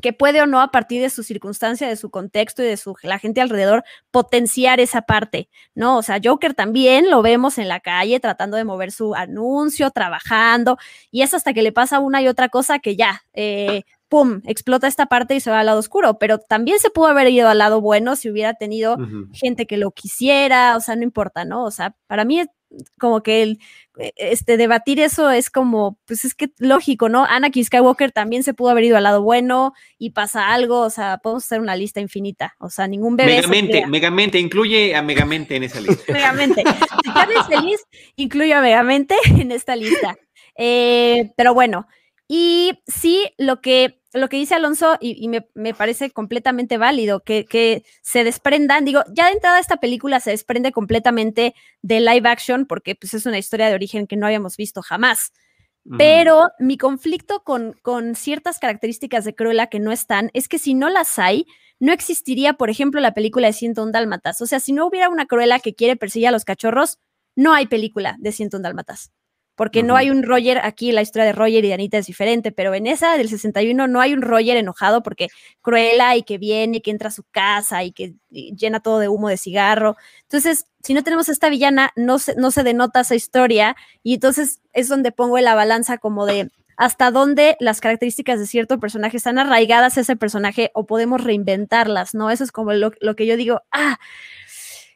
que puede o no a partir de su circunstancia, de su contexto y de su, la gente alrededor potenciar esa parte, ¿no? O sea, Joker también lo vemos en la calle tratando de mover su anuncio, trabajando, y es hasta que le pasa una y otra cosa que ya, eh, ¡pum!, explota esta parte y se va al lado oscuro, pero también se pudo haber ido al lado bueno si hubiera tenido gente que lo quisiera, o sea, no importa, ¿no? O sea, para mí como que el, e, este, debatir eso es como, pues es que lógico, ¿no? Anakin Skywalker también se pudo haber ido al lado bueno y pasa algo, o sea, podemos hacer una lista infinita, o sea, ningún bebé. Megamente, Megamente, incluye a Megamente en esa lista. Megamente. Si Carlos feliz, incluye a Megamente en esta lista. Eh, pero bueno, y sí, lo que lo que dice Alonso, y, me, parece completamente válido, que, se desprendan, digo, ya de entrada esta película se desprende completamente de live action, porque pues es una historia de origen que no habíamos visto jamás. Pero mi conflicto con, con ciertas características de Cruella que no están, es que si no las hay, no existiría, por ejemplo, la película de 101 Dálmatas. O sea, si no hubiera una Cruella que quiere perseguir a los cachorros, no hay película de 101 Dálmatas porque no hay un Roger aquí, la historia de Roger y de Anita es diferente, pero en esa del 61 no hay un Roger enojado porque Cruella y que viene y que entra a su casa y que llena todo de humo de cigarro. Entonces, si no tenemos esta villana, no se, no se denota esa historia y entonces es donde pongo la balanza como de hasta dónde las características de cierto personaje están arraigadas a ese personaje o podemos reinventarlas, ¿no? Eso es como lo, lo que yo digo, ah,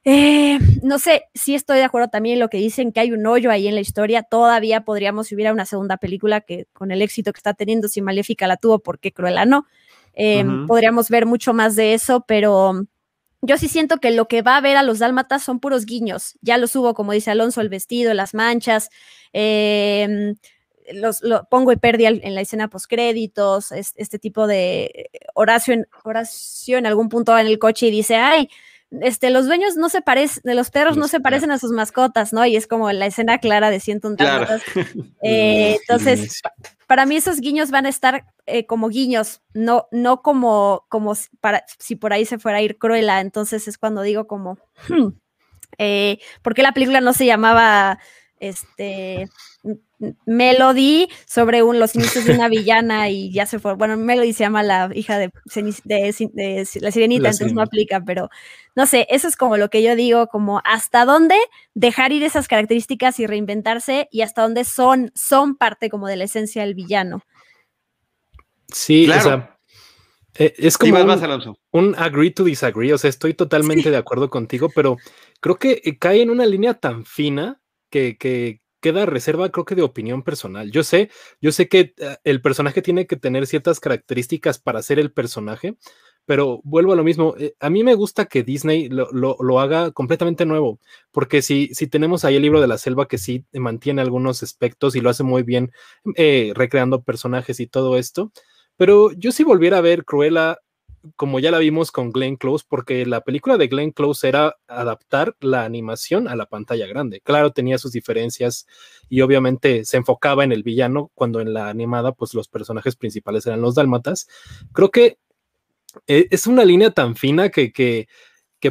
eh, no sé, si estoy de acuerdo también en lo que dicen que hay un hoyo ahí en la historia. Todavía podríamos, si hubiera una segunda película que con el éxito que está teniendo, si Maléfica la tuvo, porque Cruella no? Em, podríamos ver mucho más de eso, pero yo sí siento que lo que va a ver a los dálmatas son puros guiños. Ya los hubo, como dice Alonso, el vestido, las manchas. Em, los, lo pongo y perdí en la escena post créditos, este tipo de Horacio en, Horacio en algún punto va en el coche y dice, ay, este, los dueños no se parecen, de los perros no se parecen a sus mascotas, ¿no? Y es como la escena clara de ciento un eh, entonces, para mí esos guiños van a estar eh, como guiños, no, no como, como para, si por ahí se fuera a ir Cruella. Entonces es cuando digo como, hmm, eh, ¿por qué la película no se llamaba este Melody sobre un, los inicios de una villana y ya se fue. Bueno, Melody se llama la hija de, la sirenita, entonces no aplica, pero no sé, eso es como lo que yo digo, como hasta dónde dejar ir esas características y reinventarse y hasta dónde son, son parte como de la esencia del villano. Sí, o sea, eh, es como un, un, agree to disagree, o sea, estoy totalmente de acuerdo contigo, pero creo que eh, cae en una línea tan fina que, que, queda reserva, creo que de opinión personal. Yo sé, yo sé que eh, el personaje tiene que tener ciertas características para ser el personaje, pero vuelvo a lo mismo. Eh, a mí me gusta que Disney lo, haga completamente nuevo, porque si, si tenemos ahí el libro de la selva que sí mantiene algunos aspectos y lo hace muy bien, eh, recreando personajes y todo esto. Pero yo si volviera a ver Cruella como ya la vimos con Glenn Close, porque la película de Glenn Close era adaptar la animación a la pantalla grande. Claro, tenía sus diferencias y obviamente se enfocaba en el villano, cuando en la animada, pues los personajes principales eran los dálmatas. Creo que eh, es una línea tan fina que, que,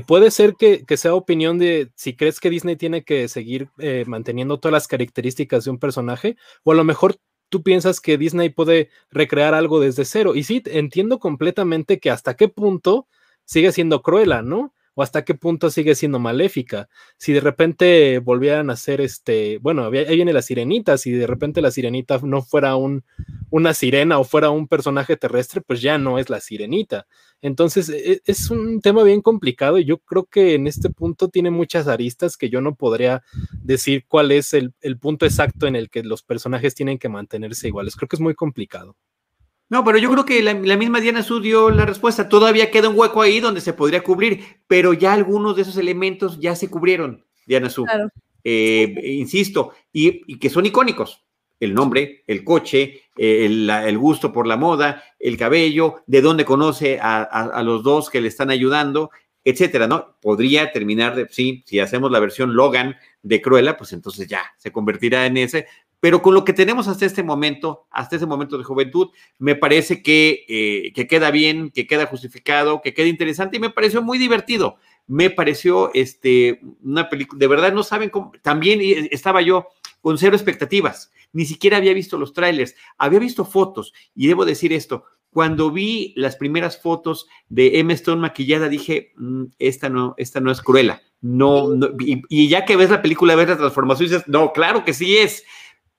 puede ser que, sea opinión de si crees que Disney tiene que seguir eh, manteniendo todas las características de un personaje, o a lo mejor tú piensas que Disney puede recrear algo desde cero. Y sí, entiendo completamente que hasta qué punto sigue siendo Cruella, ¿no? O hasta qué punto sigue siendo maléfica. Si de repente volvieran a ser este, bueno, ahí viene la sirenita, si de repente la sirenita no fuera un, una sirena o fuera un personaje terrestre, pues ya no es la sirenita. Entonces, e, es un tema bien complicado y yo creo que en este punto tiene muchas aristas que yo no podría decir cuál es el, el punto exacto en el que los personajes tienen que mantenerse iguales. Creo que es muy complicado. No, pero yo creo que la, misma Diana Su dio la respuesta. Todavía queda un hueco ahí donde se podría cubrir, pero ya algunos de esos elementos ya se cubrieron, Diana Su. Eh, insisto, y, que son icónicos. El nombre, el coche, eh, el, gusto por la moda, el cabello, de dónde conoce a, los dos que le están ayudando, etcétera, ¿no? Podría terminar de, sí, si hacemos la versión Logan de Cruella, pues entonces ya se convertirá en ese, pero con lo que tenemos hasta este momento, hasta ese momento de juventud, me parece que, eh, que queda bien, que queda justificado, que queda interesante y me pareció muy divertido. Me pareció este, una película, de verdad no saben cómo, también estaba yo con cero expectativas, ni siquiera había visto los trailers, había visto fotos y debo decir esto, cuando vi las primeras fotos de Emma Stone maquillada, dije, mm, esta no, esta no es cruela. No, y, ya que ves la película, ves la transformación, dices, no, claro que sí es.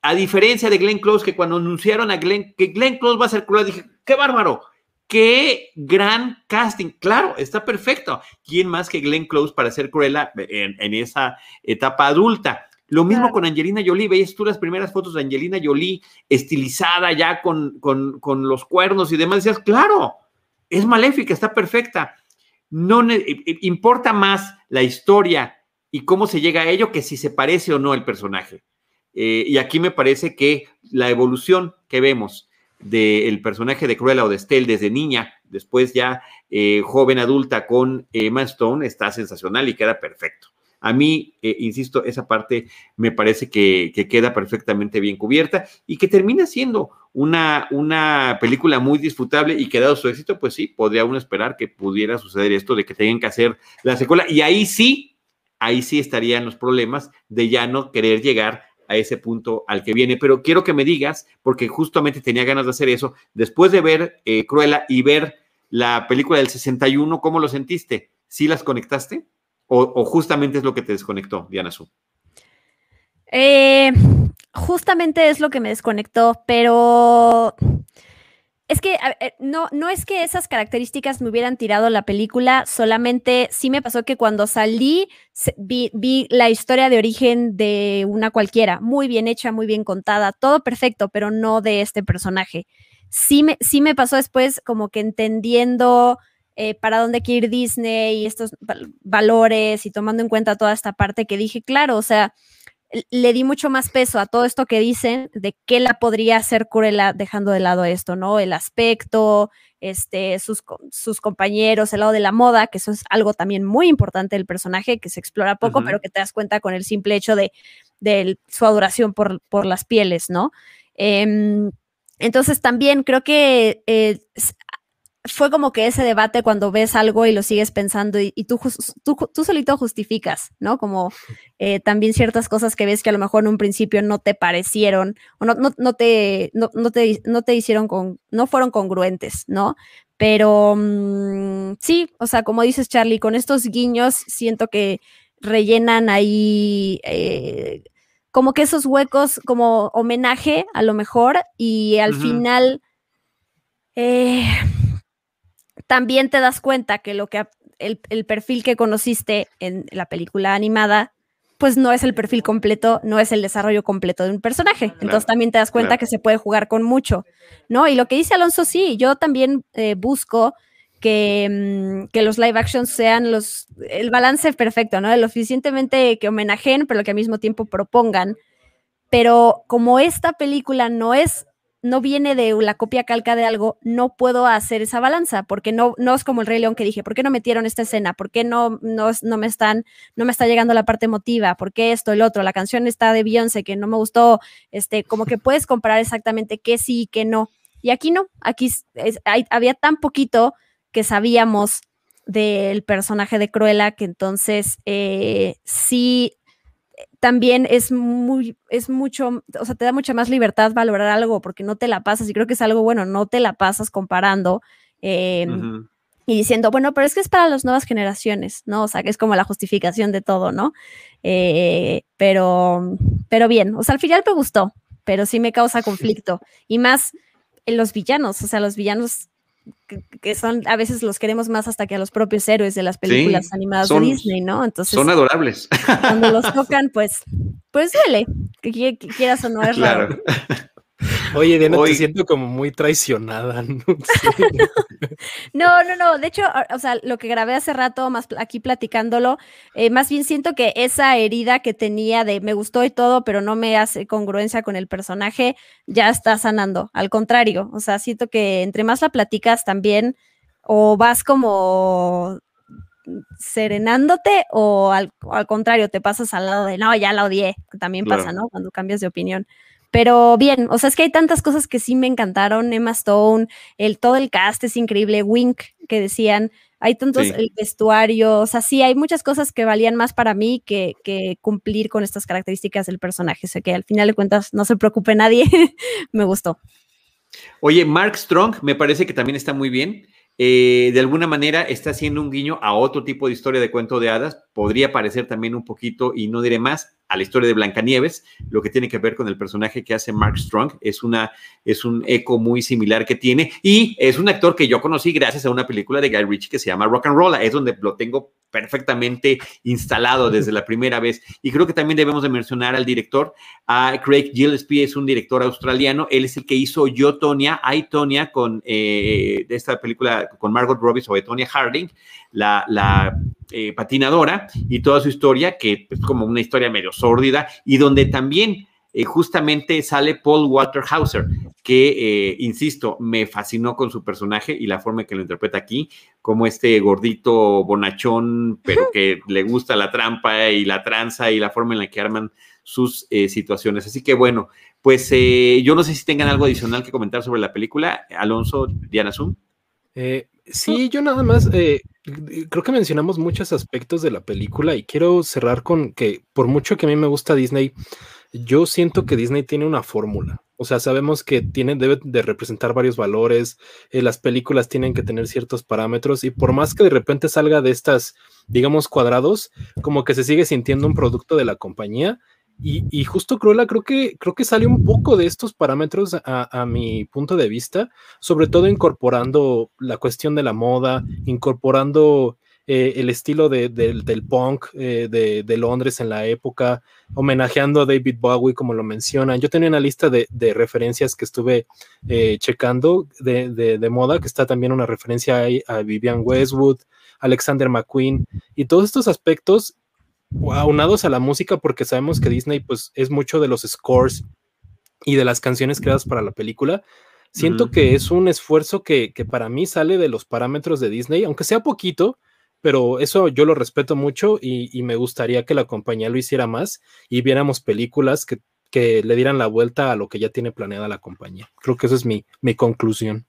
A diferencia de Glenn Close, que cuando anunciaron a Glenn, que Glenn Close va a ser Cruella, dije, qué bárbaro, qué gran casting. Claro, está perfecto. ¿Quién más que Glenn Close para ser Cruella en, esa etapa adulta? Lo mismo con Angelina Jolie. Veías tú las primeras fotos de Angelina Jolie estilizada ya con, con, con los cuernos y demás. Decías, claro, es maléfica, está perfecta. No importa más la historia y cómo se llega a ello que si se parece o no el personaje. Eh, y aquí me parece que la evolución que vemos del personaje de Cruella o de Estelle desde niña, después ya eh, joven adulta con Emma Stone, está sensacional y queda perfecto. A mí, eh, insisto, esa parte me parece que, queda perfectamente bien cubierta y que termina siendo una, una película muy disfrutable y que dado su éxito, pues sí, podría uno esperar que pudiera suceder esto de que tengan que hacer la secuela y ahí sí, ahí sí estarían los problemas de ya no querer llegar a ese punto al que viene. Pero quiero que me digas, porque justamente tenía ganas de hacer eso, después de ver eh, Cruella y ver la película del 61, ¿cómo lo sentiste? ¿Sí las conectaste? ¿O, justamente es lo que te desconectó, Diana Su? Eh, justamente es lo que me desconectó, pero es que eh, no, no es que esas características me hubieran tirado la película, solamente sí me pasó que cuando salí vi, vi, la historia de origen de una cualquiera, muy bien hecha, muy bien contada, todo perfecto, pero no de este personaje. Sí me, sí me pasó después como que entendiendo eh, para dónde quiere ir Disney y estos valores y tomando en cuenta toda esta parte que dije, claro, o sea, le di mucho más peso a todo esto que dicen de qué la podría hacer Cruella dejando de lado esto, ¿no? El aspecto, este, sus, sus compañeros, el lado de la moda, que eso es algo también muy importante del personaje, que se explora poco, pero que te das cuenta con el simple hecho de, su adoración por, por las pieles, ¿no? Em, entonces también creo que eh, fue como que ese debate cuando ves algo y lo sigues pensando y, tú, tú, solito justificas, ¿no? Como eh, también ciertas cosas que ves que a lo mejor en un principio no te parecieron o no, no, te, no, te, no te hicieron con, no fueron congruentes, ¿no? Pero mm, sí, o sea, como dices Charlie, con estos guiños siento que rellenan ahí eh, como que esos huecos como homenaje a lo mejor y al final... Eh, también te das cuenta que lo que el, perfil que conociste en la película animada, pues no es el perfil completo, no es el desarrollo completo de un personaje. Entonces también te das cuenta que se puede jugar con mucho, ¿no? Y lo que dice Alonso, sí, yo también eh, busco que, mm, que, los live actions sean los, el balance perfecto, ¿no? Lo suficientemente que homenajeen, pero que al mismo tiempo propongan. Pero como esta película no es no viene de la copia calca de algo, no puedo hacer esa balanza, porque no, no es como el Rey León que dije, ¿por qué no metieron esta escena? ¿Por qué no, no, no me están, no me está llegando la parte emotiva? ¿Por qué esto, el otro? La canción está de Beyoncé que no me gustó, este, como que puedes comparar exactamente qué sí y qué no. Y aquí no, aquí había tan poquito que sabíamos del personaje de Cruella que entonces eh, sí también es muy, es mucho, o sea, te da mucha más libertad valorar algo porque no te la pasas, y creo que es algo bueno, no te la pasas comparando em, y diciendo, bueno, pero es que es para las nuevas generaciones, ¿no? O sea, que es como la justificación de todo, ¿no? Eh, pero, pero bien, o sea, al final me gustó, pero sí me causa conflicto. Y más en los villanos, o sea, los villanos que, son, a veces los queremos más hasta que a los propios héroes de las películas animadas de Disney, ¿no? Entonces. Son adorables. Cuando los tocan, pues, pues duele, que, quieras o no es claro. Oye, Diana, te siento como muy traicionada. ¿no? no, no, De hecho, o sea, lo que grabé hace rato, más aquí platicándolo, eh, más bien siento que esa herida que tenía de me gustó y todo, pero no me hace congruencia con el personaje, ya está sanando. Al contrario, o sea, siento que entre más la platicas también, o vas como serenándote o al, al contrario, te pasas al lado de, no, ya la odié, también pasa, ¿no? Cuando cambias de opinión. Pero bien, o sea, es que hay tantas cosas que sí me encantaron. Emma Stone, el, todo el cast es increíble. Wink, que decían, hay tantos, el vestuario, o sea, sí, hay muchas cosas que valían más para mí que, cumplir con estas características del personaje. O sea, que al final de cuentas no se preocupe nadie, me gustó. Oye, Mark Strong me parece que también está muy bien. Eh, de alguna manera está haciendo un guiño a otro tipo de historia de cuento de hadas. Podría parecer también un poquito, y no diré más, a la historia de Blancanieves, lo que tiene que ver con el personaje que hace Mark Strong. Es, una, es un eco muy similar que tiene y es un actor que yo conocí gracias a una película de Guy Ritchie que se llama Rock and Roll. Es donde lo tengo perfectamente instalado desde la primera vez. Y creo que también debemos de mencionar al director, a Craig Gillespie, es un director australiano. Él es el que hizo Yo, Tonya, I, Tonya, con eh, esta película con Margot Robbie sobre Tonya Harding, la, la eh, patinadora, y toda su historia, que es como una historia medio sórdida, y donde también eh, justamente sale Paul Walter Hauser, que, eh, insisto, me fascinó con su personaje y la forma en que lo interpreta aquí, como este gordito bonachón, pero que le gusta la trampa y la tranza y la forma en la que arman sus eh, situaciones. Así que bueno, pues yo no sé si tengan algo adicional que comentar sobre la película. Alonso, Diana Zoom. sí, yo nada más, creo que mencionamos muchos aspectos de la película y quiero cerrar con que por mucho que a mí me gusta Disney, yo siento que Disney tiene una fórmula. O sea, sabemos que tiene, debe de representar varios valores, eh, las películas tienen que tener ciertos parámetros y por más que de repente salga de estas, digamos, cuadrados, como que se sigue sintiendo un producto de la compañía. Y, justo Cruella creo que, creo que sale un poco de estos parámetros a, mi punto de vista, sobre todo incorporando la cuestión de la moda, incorporando eh, el estilo del punk eh, de, Londres en la época, homenajeando a David Bowie, como lo mencionan. Yo tenía una lista de, referencias que estuve eh, checando de, moda, que está también una referencia a Vivian Westwood, Alexander McQueen, y todos estos aspectos aunados a la música, porque sabemos que Disney pues, es mucho de los scores y de las canciones creadas para la película. Siento que es un esfuerzo que, que, para mí sale de los parámetros de Disney, aunque sea poquito, pero eso yo lo respeto mucho y, me gustaría que la compañía lo hiciera más y viéramos películas que, le dieran la vuelta a lo que ya tiene planeada la compañía. Creo que esa es mi, mi conclusión.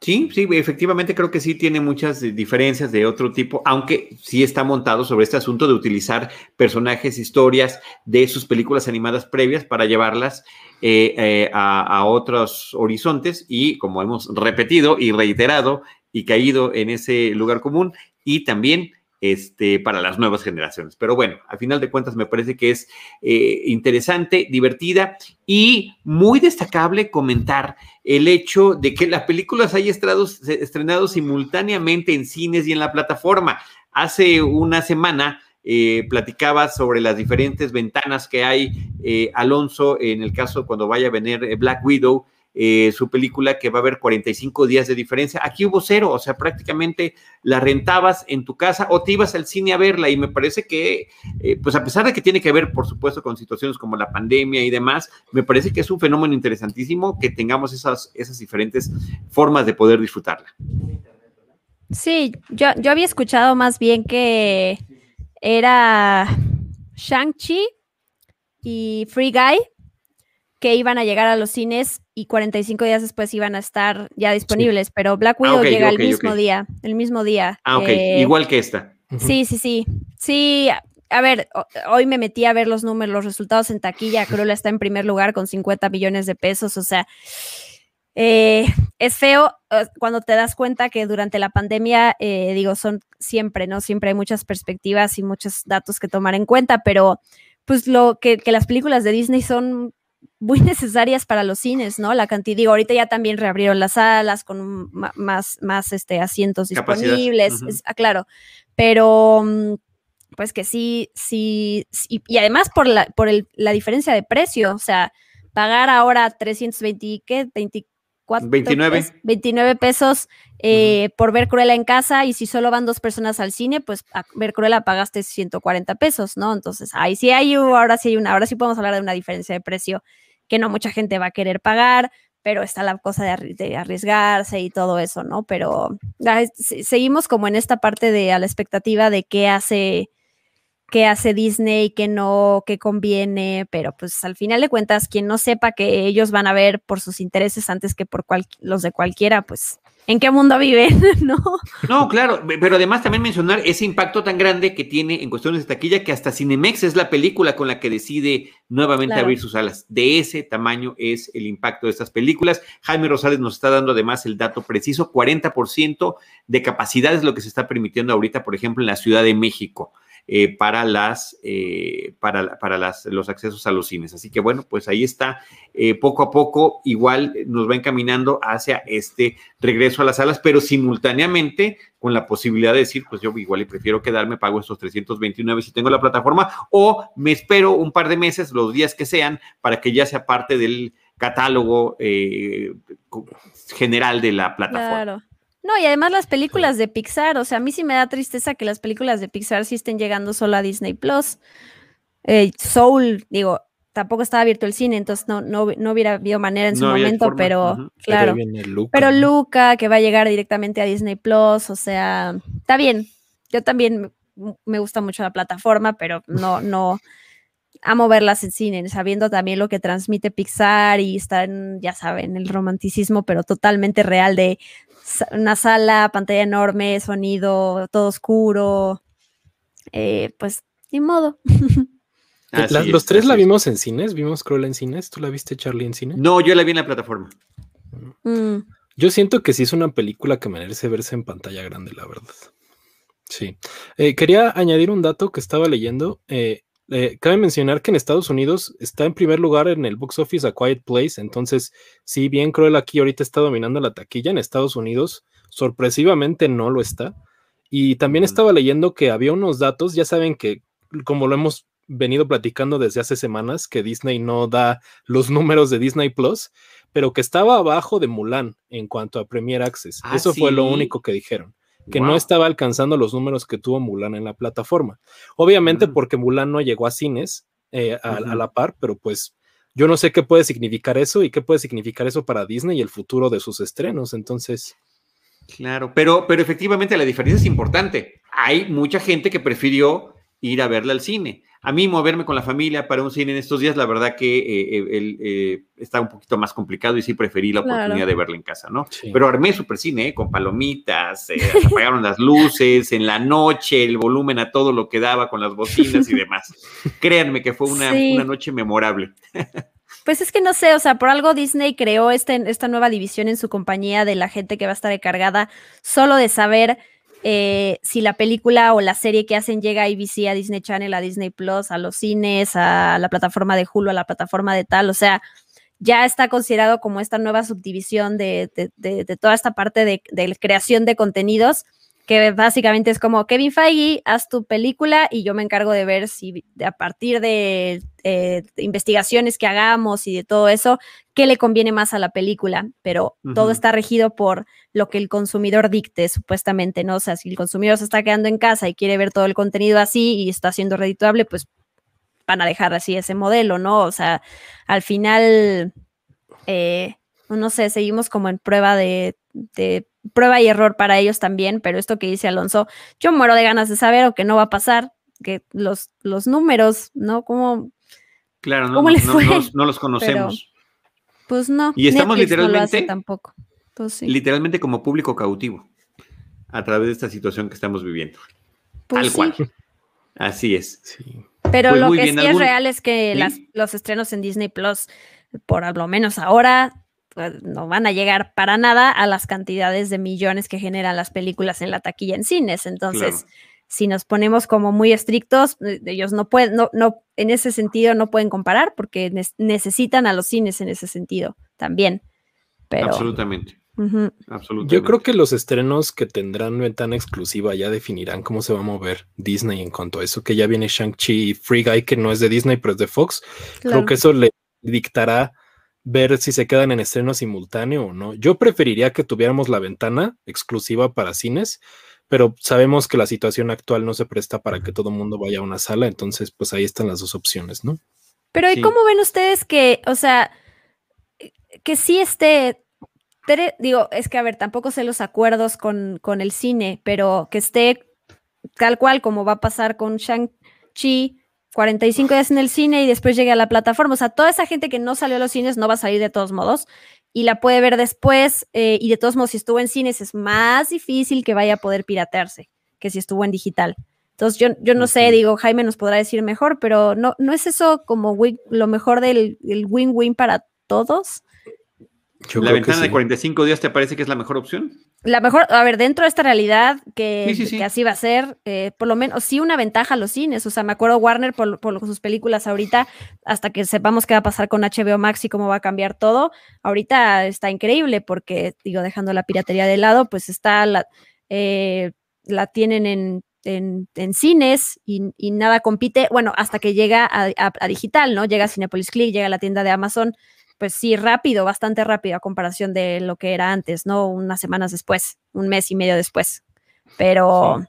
Sí, sí, efectivamente creo que sí tiene muchas diferencias de otro tipo, aunque sí está montado sobre este asunto de utilizar personajes, historias de sus películas animadas previas para llevarlas eh, eh, a, a, otros horizontes y como hemos repetido y reiterado, y caído en ese lugar común y también este, para las nuevas generaciones. Pero bueno, al final de cuentas me parece que es eh, interesante, divertida y muy destacable comentar el hecho de que la película se haya estrenado, simultáneamente en cines y en la plataforma. Hace una semana eh, platicaba sobre las diferentes ventanas que hay, eh, Alonso, en el caso cuando vaya a venir Black Widow, eh, su película que va a haber 45 días de diferencia. Aquí hubo cero, o sea, prácticamente la rentabas en tu casa o te ibas al cine a verla y me parece que, eh, pues a pesar de que tiene que ver, por supuesto, con situaciones como la pandemia y demás, me parece que es un fenómeno interesantísimo que tengamos esas, esas diferentes formas de poder disfrutarla. Sí, yo, yo había escuchado más bien que era Shang-Chi y Free Guy que iban a llegar a los cines y 45 días después iban a estar ya disponibles, pero Black Widow ah, llega el mismo día, el mismo día. Ah, ok, eh, igual que esta. Sí, sí, sí. Sí, a ver, hoy me metí a ver los números, los resultados en taquilla, Cruella está en primer lugar con 50 millones de pesos, o sea, eh, es feo eh, cuando te das cuenta que durante la pandemia, eh, digo, son siempre, ¿no? Siempre hay muchas perspectivas y muchos datos que tomar en cuenta, pero pues lo que, que las películas de Disney son muy necesarias para los cines, ¿no? La cantidad, digo, ahorita ya también reabrieron las salas con más, más este, asientos disponibles, ah, claro, pero mm, pues que sí, sí, y además por la, por el, la diferencia de precio, o sea, pagar ahora 320, ¿qué? 24 29. 29 pesos eh, por ver Cruella en casa y si solo van dos personas al cine, pues a ver Cruella pagaste 140 pesos, ¿no? Entonces, ahí sí hay, ahora sí hay una, ahora sí podemos hablar de una diferencia de precio que no mucha gente va a querer pagar, pero está la cosa de, arriesgarse y todo eso, ¿no? Pero seguimos como en esta parte de a la expectativa de qué hace, qué hace Disney, qué no, qué conviene, pero pues al final de cuentas, quien no sepa que ellos van a ver por sus intereses antes que por los de cualquiera, pues en qué mundo vive, ¿no? No, claro, pero además también mencionar ese impacto tan grande que tiene en cuestiones de taquilla que hasta Cinemex es la película con la que decide nuevamente abrir sus alas. De ese tamaño es el impacto de estas películas. Jaime Rosales nos está dando además el dato preciso, 40% de capacidad es lo que se está permitiendo ahorita, por ejemplo, en la Ciudad de México. Eh, para, las, eh, para, para las, los accesos a los cines. Así que bueno, pues ahí está, eh, poco a poco igual nos va encaminando hacia este regreso a las salas, pero simultáneamente con la posibilidad de decir, pues yo igual y prefiero quedarme, pago estos 329 si tengo la plataforma, o me espero un par de meses, los días que sean, para que ya sea parte del catálogo general de la plataforma. Claro. No, y además las películas de Pixar, o sea, a mí sí me da tristeza que las películas de Pixar sí estén llegando solo a Disney Plus. Eh, Soul, digo, tampoco estaba abierto el cine, entonces no, no, hubiera habido manera en su momento, pero claro. Pero, Luca, que va a llegar directamente a Disney Plus, o sea, está bien. Yo también me gusta mucho la plataforma, pero no, no, amo verlas en cine, sabiendo también lo que transmite Pixar y estar, ya saben, el romanticismo, pero totalmente real de una sala, pantalla enorme, sonido, todo oscuro. Eh, pues, ni modo. los tres la vimos en cines, vimos Cruella en cines. ¿Tú la viste, Charlie, en cine? No, yo la vi en la plataforma. Mm. Yo siento que sí es una película que merece verse en pantalla grande, la verdad. Sí. Eh, quería añadir un dato que estaba leyendo. Eh, eh, cabe mencionar que en Estados Unidos está en primer lugar en el box office A Quiet Place, entonces, si bien Cruel aquí ahorita está dominando la taquilla, en Estados Unidos sorpresivamente no lo está. Y también estaba leyendo que había unos datos, ya saben que como lo hemos venido platicando desde hace semanas, que Disney no da los números de Disney Plus, pero que estaba abajo de Mulan en cuanto a Premier Access. Ah, Eso fue lo único que dijeron que no estaba alcanzando los números que tuvo Mulan en la plataforma. Obviamente mm. porque Mulan no llegó a cines eh, a, la par, pero pues yo no sé qué puede significar eso y qué puede significar eso para Disney y el futuro de sus estrenos. Entonces... Claro, pero, pero efectivamente la diferencia es importante. Hay mucha gente que prefirió ir a verla al cine a mí moverme con la familia para un cine en estos días, la verdad que eh, eh, está un poquito más complicado y sí preferí la oportunidad de verla en casa, ¿no? Pero armé super cine, ¿eh? con palomitas, apagaron las luces, en la noche, el volumen a todo lo que daba con las bocinas y demás. Créanme que fue una, una noche memorable. Pues es que no sé, o sea, por algo Disney creó este, esta nueva división en su compañía de la gente que va a estar encargada solo de saber eh, si la película o la serie que hacen llega a ABC, a Disney Channel, a Disney Plus, a los cines, a la plataforma de Hulu, a la plataforma de tal, o sea, ya está considerado como esta nueva subdivisión de, toda esta parte de, de, creación de contenidos que básicamente es como Kevin Feige, haz tu película y yo me encargo de ver si a partir de, eh, investigaciones que hagamos y de todo eso, qué le conviene más a la película, pero todo está regido por lo que el consumidor dicte, supuestamente, ¿no? O sea, si el consumidor se está quedando en casa y quiere ver todo el contenido así y está siendo redituable, pues van a dejar así ese modelo, ¿no? O sea, al final, eh, no sé, seguimos como en prueba de prueba y error para ellos también, pero esto que dice Alonso, yo muero de ganas de saber o que no va a pasar, que los, los números, ¿no? ¿Cómo, claro, no, no, los conocemos. pues no. Y estamos literalmente, tampoco. Pues literalmente como público cautivo a través de esta situación que estamos viviendo. Pues Tal cual. Así es. Pero pues lo que sí es real es que las, los estrenos en Disney Plus, por lo menos ahora, pues, no van a llegar para nada a las cantidades de millones que generan las películas en la taquilla en cines. Entonces, si nos ponemos como muy estrictos, eh, ellos no pueden, no, no, en ese sentido no pueden comparar porque necesitan a los cines en ese sentido también. Pero, Absolutamente. Yo creo que los estrenos que tendrán ventana exclusiva ya definirán cómo se va a mover Disney en cuanto a eso, que ya viene Shang-Chi y Free Guy, que no es de Disney, pero es de Fox. Creo que eso le dictará ver si se quedan en estreno simultáneo o no. Yo preferiría que tuviéramos la ventana exclusiva para cines, pero sabemos que la situación actual no se presta para que todo el mundo vaya a una sala, entonces pues ahí están las dos opciones, ¿no? Pero ¿y cómo ven ustedes que, o sea, que sí esté digo, es que a ver, tampoco sé los acuerdos con, con el cine, pero que esté tal cual como va a pasar con Shang-Chi, 45 días en el cine y después llegue a la plataforma. O sea, toda esa gente que no salió a los cines no va a salir de todos modos y la puede ver después. Eh, y de todos modos, si estuvo en cines, es más difícil que vaya a poder piratearse que si estuvo en digital. Entonces, yo, yo no sé, digo, Jaime nos podrá decir mejor, pero no, no es eso como lo mejor del win-win para todos. ¿La ventana de 45 días te parece que es la mejor opción? La mejor, a ver, dentro de esta realidad, que, así va a ser, eh, por lo menos sí una ventaja a los cines. O sea, me acuerdo Warner por, sus películas ahorita, hasta que sepamos qué va a pasar con HBO Max y cómo va a cambiar todo. Ahorita está increíble porque, digo, dejando la piratería de lado, pues está la, eh, la tienen en, en, cines y, nada compite, bueno, hasta que llega a, a, digital, ¿no? Llega a Cinepolis Click, llega a la tienda de Amazon pues sí, rápido, bastante rápido a comparación de lo que era antes, ¿no? Unas semanas después, un mes y medio después. Pero,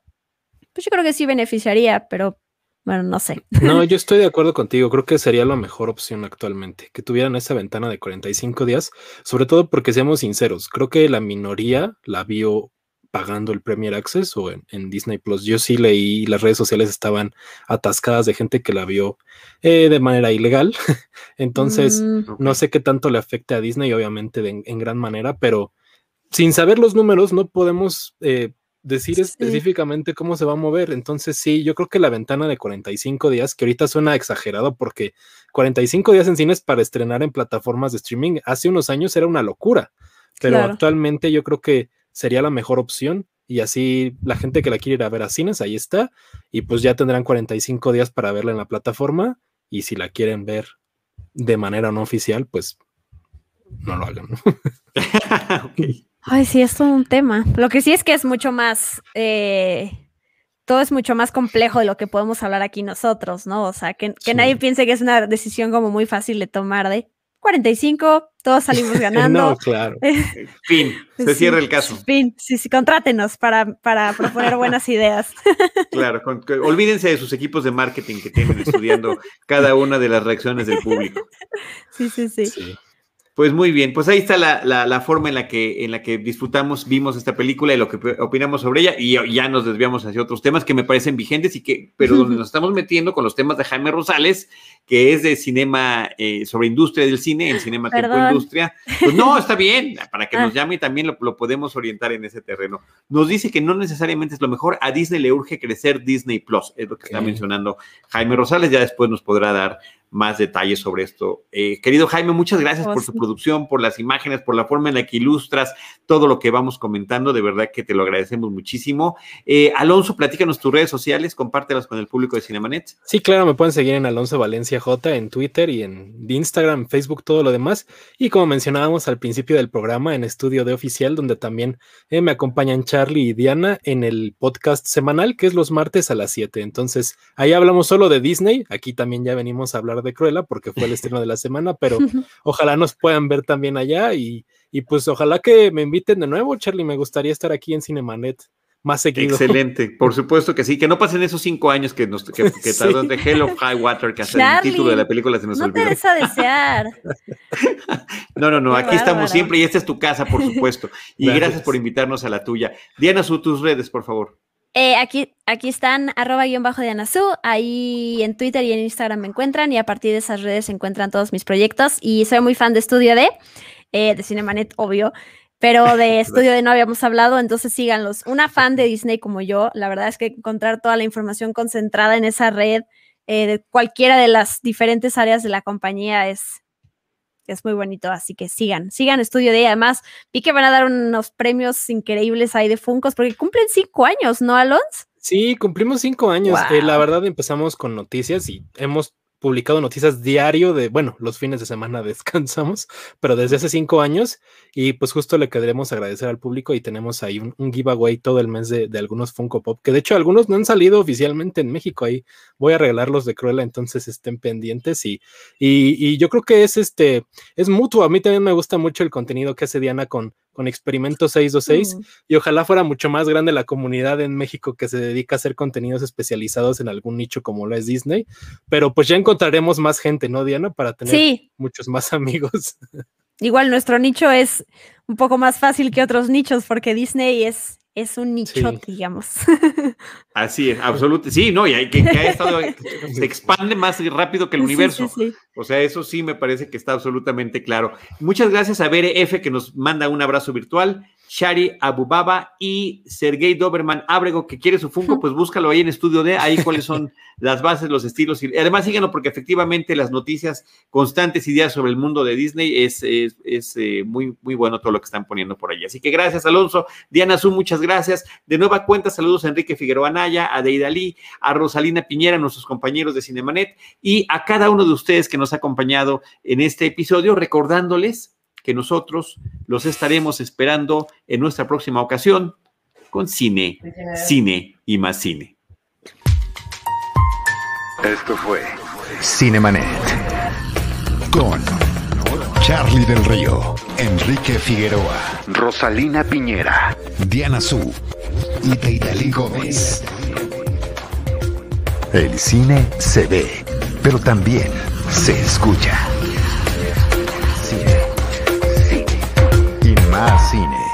pues yo creo que sí beneficiaría, pero bueno, no sé. No, yo estoy de acuerdo contigo. Creo que sería la mejor opción actualmente, que tuvieran esa ventana de 45 días, sobre todo porque seamos sinceros, creo que la minoría la vio pagando el Premier Access o en, Disney Plus. Yo sí leí, las redes sociales estaban atascadas de gente que la vio eh, de manera ilegal. Entonces, mm. no sé qué tanto le afecte a Disney, obviamente en gran manera, pero sin saber los números no podemos eh, decir específicamente cómo se va a mover. Entonces, sí, yo creo que la ventana de 45 días, que ahorita suena exagerado porque 45 días en cines para estrenar en plataformas de streaming hace unos años era una locura. Pero actualmente yo creo que sería la mejor opción. Y así la gente que la quiere ir a ver a cines, ahí está. Y pues ya tendrán 45 días para verla en la plataforma. Y si la quieren ver de manera no oficial, pues no lo hagan. Ay, sí, es todo un tema. Lo que sí es que es mucho más, eh, todo es mucho más complejo de lo que podemos hablar aquí nosotros, ¿no? O sea, que, nadie piense que es una decisión como muy fácil de tomar de, 45, todos salimos ganando. no, claro. fin, se cierra el caso. Fin, sí, sí, contrátenos para, para proponer buenas ideas. claro, olvídense de sus equipos de marketing que tienen estudiando cada una de las reacciones del público. sí, sí. sí. Pues muy bien, pues ahí está la, forma en la, que, en la que disfrutamos, vimos esta película y lo que opinamos sobre ella y ya nos desviamos hacia otros temas que me parecen vigentes y que, pero donde nos estamos metiendo con los temas de Jaime Rosales, que es de cinema, eh, sobre industria del cine, en Cinema Tiempo Industria. Pues no, está bien, para que nos ah. llame también lo, lo, podemos orientar en ese terreno. Nos dice que no necesariamente es lo mejor, a Disney le urge crecer Disney Plus, es lo que está mencionando Jaime Rosales, ya después nos podrá dar más detalles sobre esto. Eh, querido Jaime, muchas gracias oh, por tu producción, por las imágenes, por la forma en la que ilustras todo lo que vamos comentando. De verdad que te lo agradecemos muchísimo. Eh, Alonso, platícanos tus redes sociales, compártelas con el público de Cinemanet. Sí, claro, me pueden seguir en Alonso Valencia J en Twitter y en Instagram, Facebook, todo lo demás. Y como mencionábamos al principio del programa, en Estudio de Oficial, donde también eh, me acompañan Charlie y Diana en el podcast semanal, que es los martes a las 7. Entonces, ahí hablamos solo de Disney. Aquí también ya venimos a hablar de Cruella porque fue el estreno de la semana, pero ojalá nos puedan ver también allá y, pues ojalá que me inviten de nuevo, Charlie. Me gustaría estar aquí en Cinemanet más seguido. Excelente, por supuesto que sí, que no pasen esos cinco años que nos que, de Hell of High Water, que hasta el título de la película se nos no olvidó. No te desear. no, no, no, aquí estamos siempre y esta es tu casa, por supuesto. Y gracias. por invitarnos a la tuya. Diana, tus redes, por favor. Eh, aquí, aquí están arroba guion bajo de Anazú, ahí en Twitter y en Instagram me encuentran y a partir de esas redes se encuentran todos mis proyectos. Y soy muy fan de Estudio D, eh, de Cinemanet, obvio, pero de Estudio D no habíamos hablado, entonces síganlos. Una fan de Disney como yo, la verdad es que encontrar toda la información concentrada en esa red eh, de cualquiera de las diferentes áreas de la compañía es es muy bonito, así que sigan, sigan Estudio D. Además, vi que van a dar unos premios increíbles ahí de Funcos, porque cumplen cinco años, ¿no, Alonso? Sí, cumplimos cinco años. Eh, la verdad empezamos con noticias y hemos publicado noticias diario de, bueno, los fines de semana descansamos, pero desde hace cinco años y pues justo le queremos agradecer al público y tenemos ahí un, giveaway todo el mes de, algunos Funko Pop, que de hecho algunos no han salido oficialmente en México, ahí voy a regalarlos de Cruella, entonces estén pendientes y, y, yo creo que es este, es mutuo, a mí también me gusta mucho el contenido que hace Diana con, con Experimento 626 y ojalá fuera mucho más grande la comunidad en México que se dedica a hacer contenidos especializados en algún nicho como lo es Disney, pero pues ya encontraremos más gente, ¿no, Diana? Para tener muchos más amigos. Igual nuestro nicho es un poco más fácil que otros nichos porque Disney es es un nicho, digamos. Así es, absolutamente. Sí, no, y hay que, ha estado, se expande más rápido que el universo. o sea, eso sí me parece que está absolutamente claro. Muchas gracias a Bere F que nos manda un abrazo virtual. Shari Abubaba y Sergey Doberman Abrego, que quiere su Funko, pues búscalo ahí en Estudio D, ahí cuáles son las bases, los estilos. Y además síguenos porque efectivamente las noticias constantes y días sobre el mundo de Disney es, es, eh, muy, muy bueno todo lo que están poniendo por ahí. Así que gracias, Alonso. Diana Su, muchas gracias. De nueva cuenta, saludos a Enrique Figueroa Naya, a Deida Lee, a Rosalina Piñera, nuestros compañeros de Cinemanet, y a cada uno de ustedes que nos ha acompañado en este episodio, recordándoles que nosotros los estaremos esperando en nuestra próxima ocasión con cine, cine y más cine. Esto fue Cinemanet con Charlie del Río, Enrique Figueroa, Rosalina Piñera, Diana Su y Teitali Gómez. El cine se ve, pero también se escucha. más cine.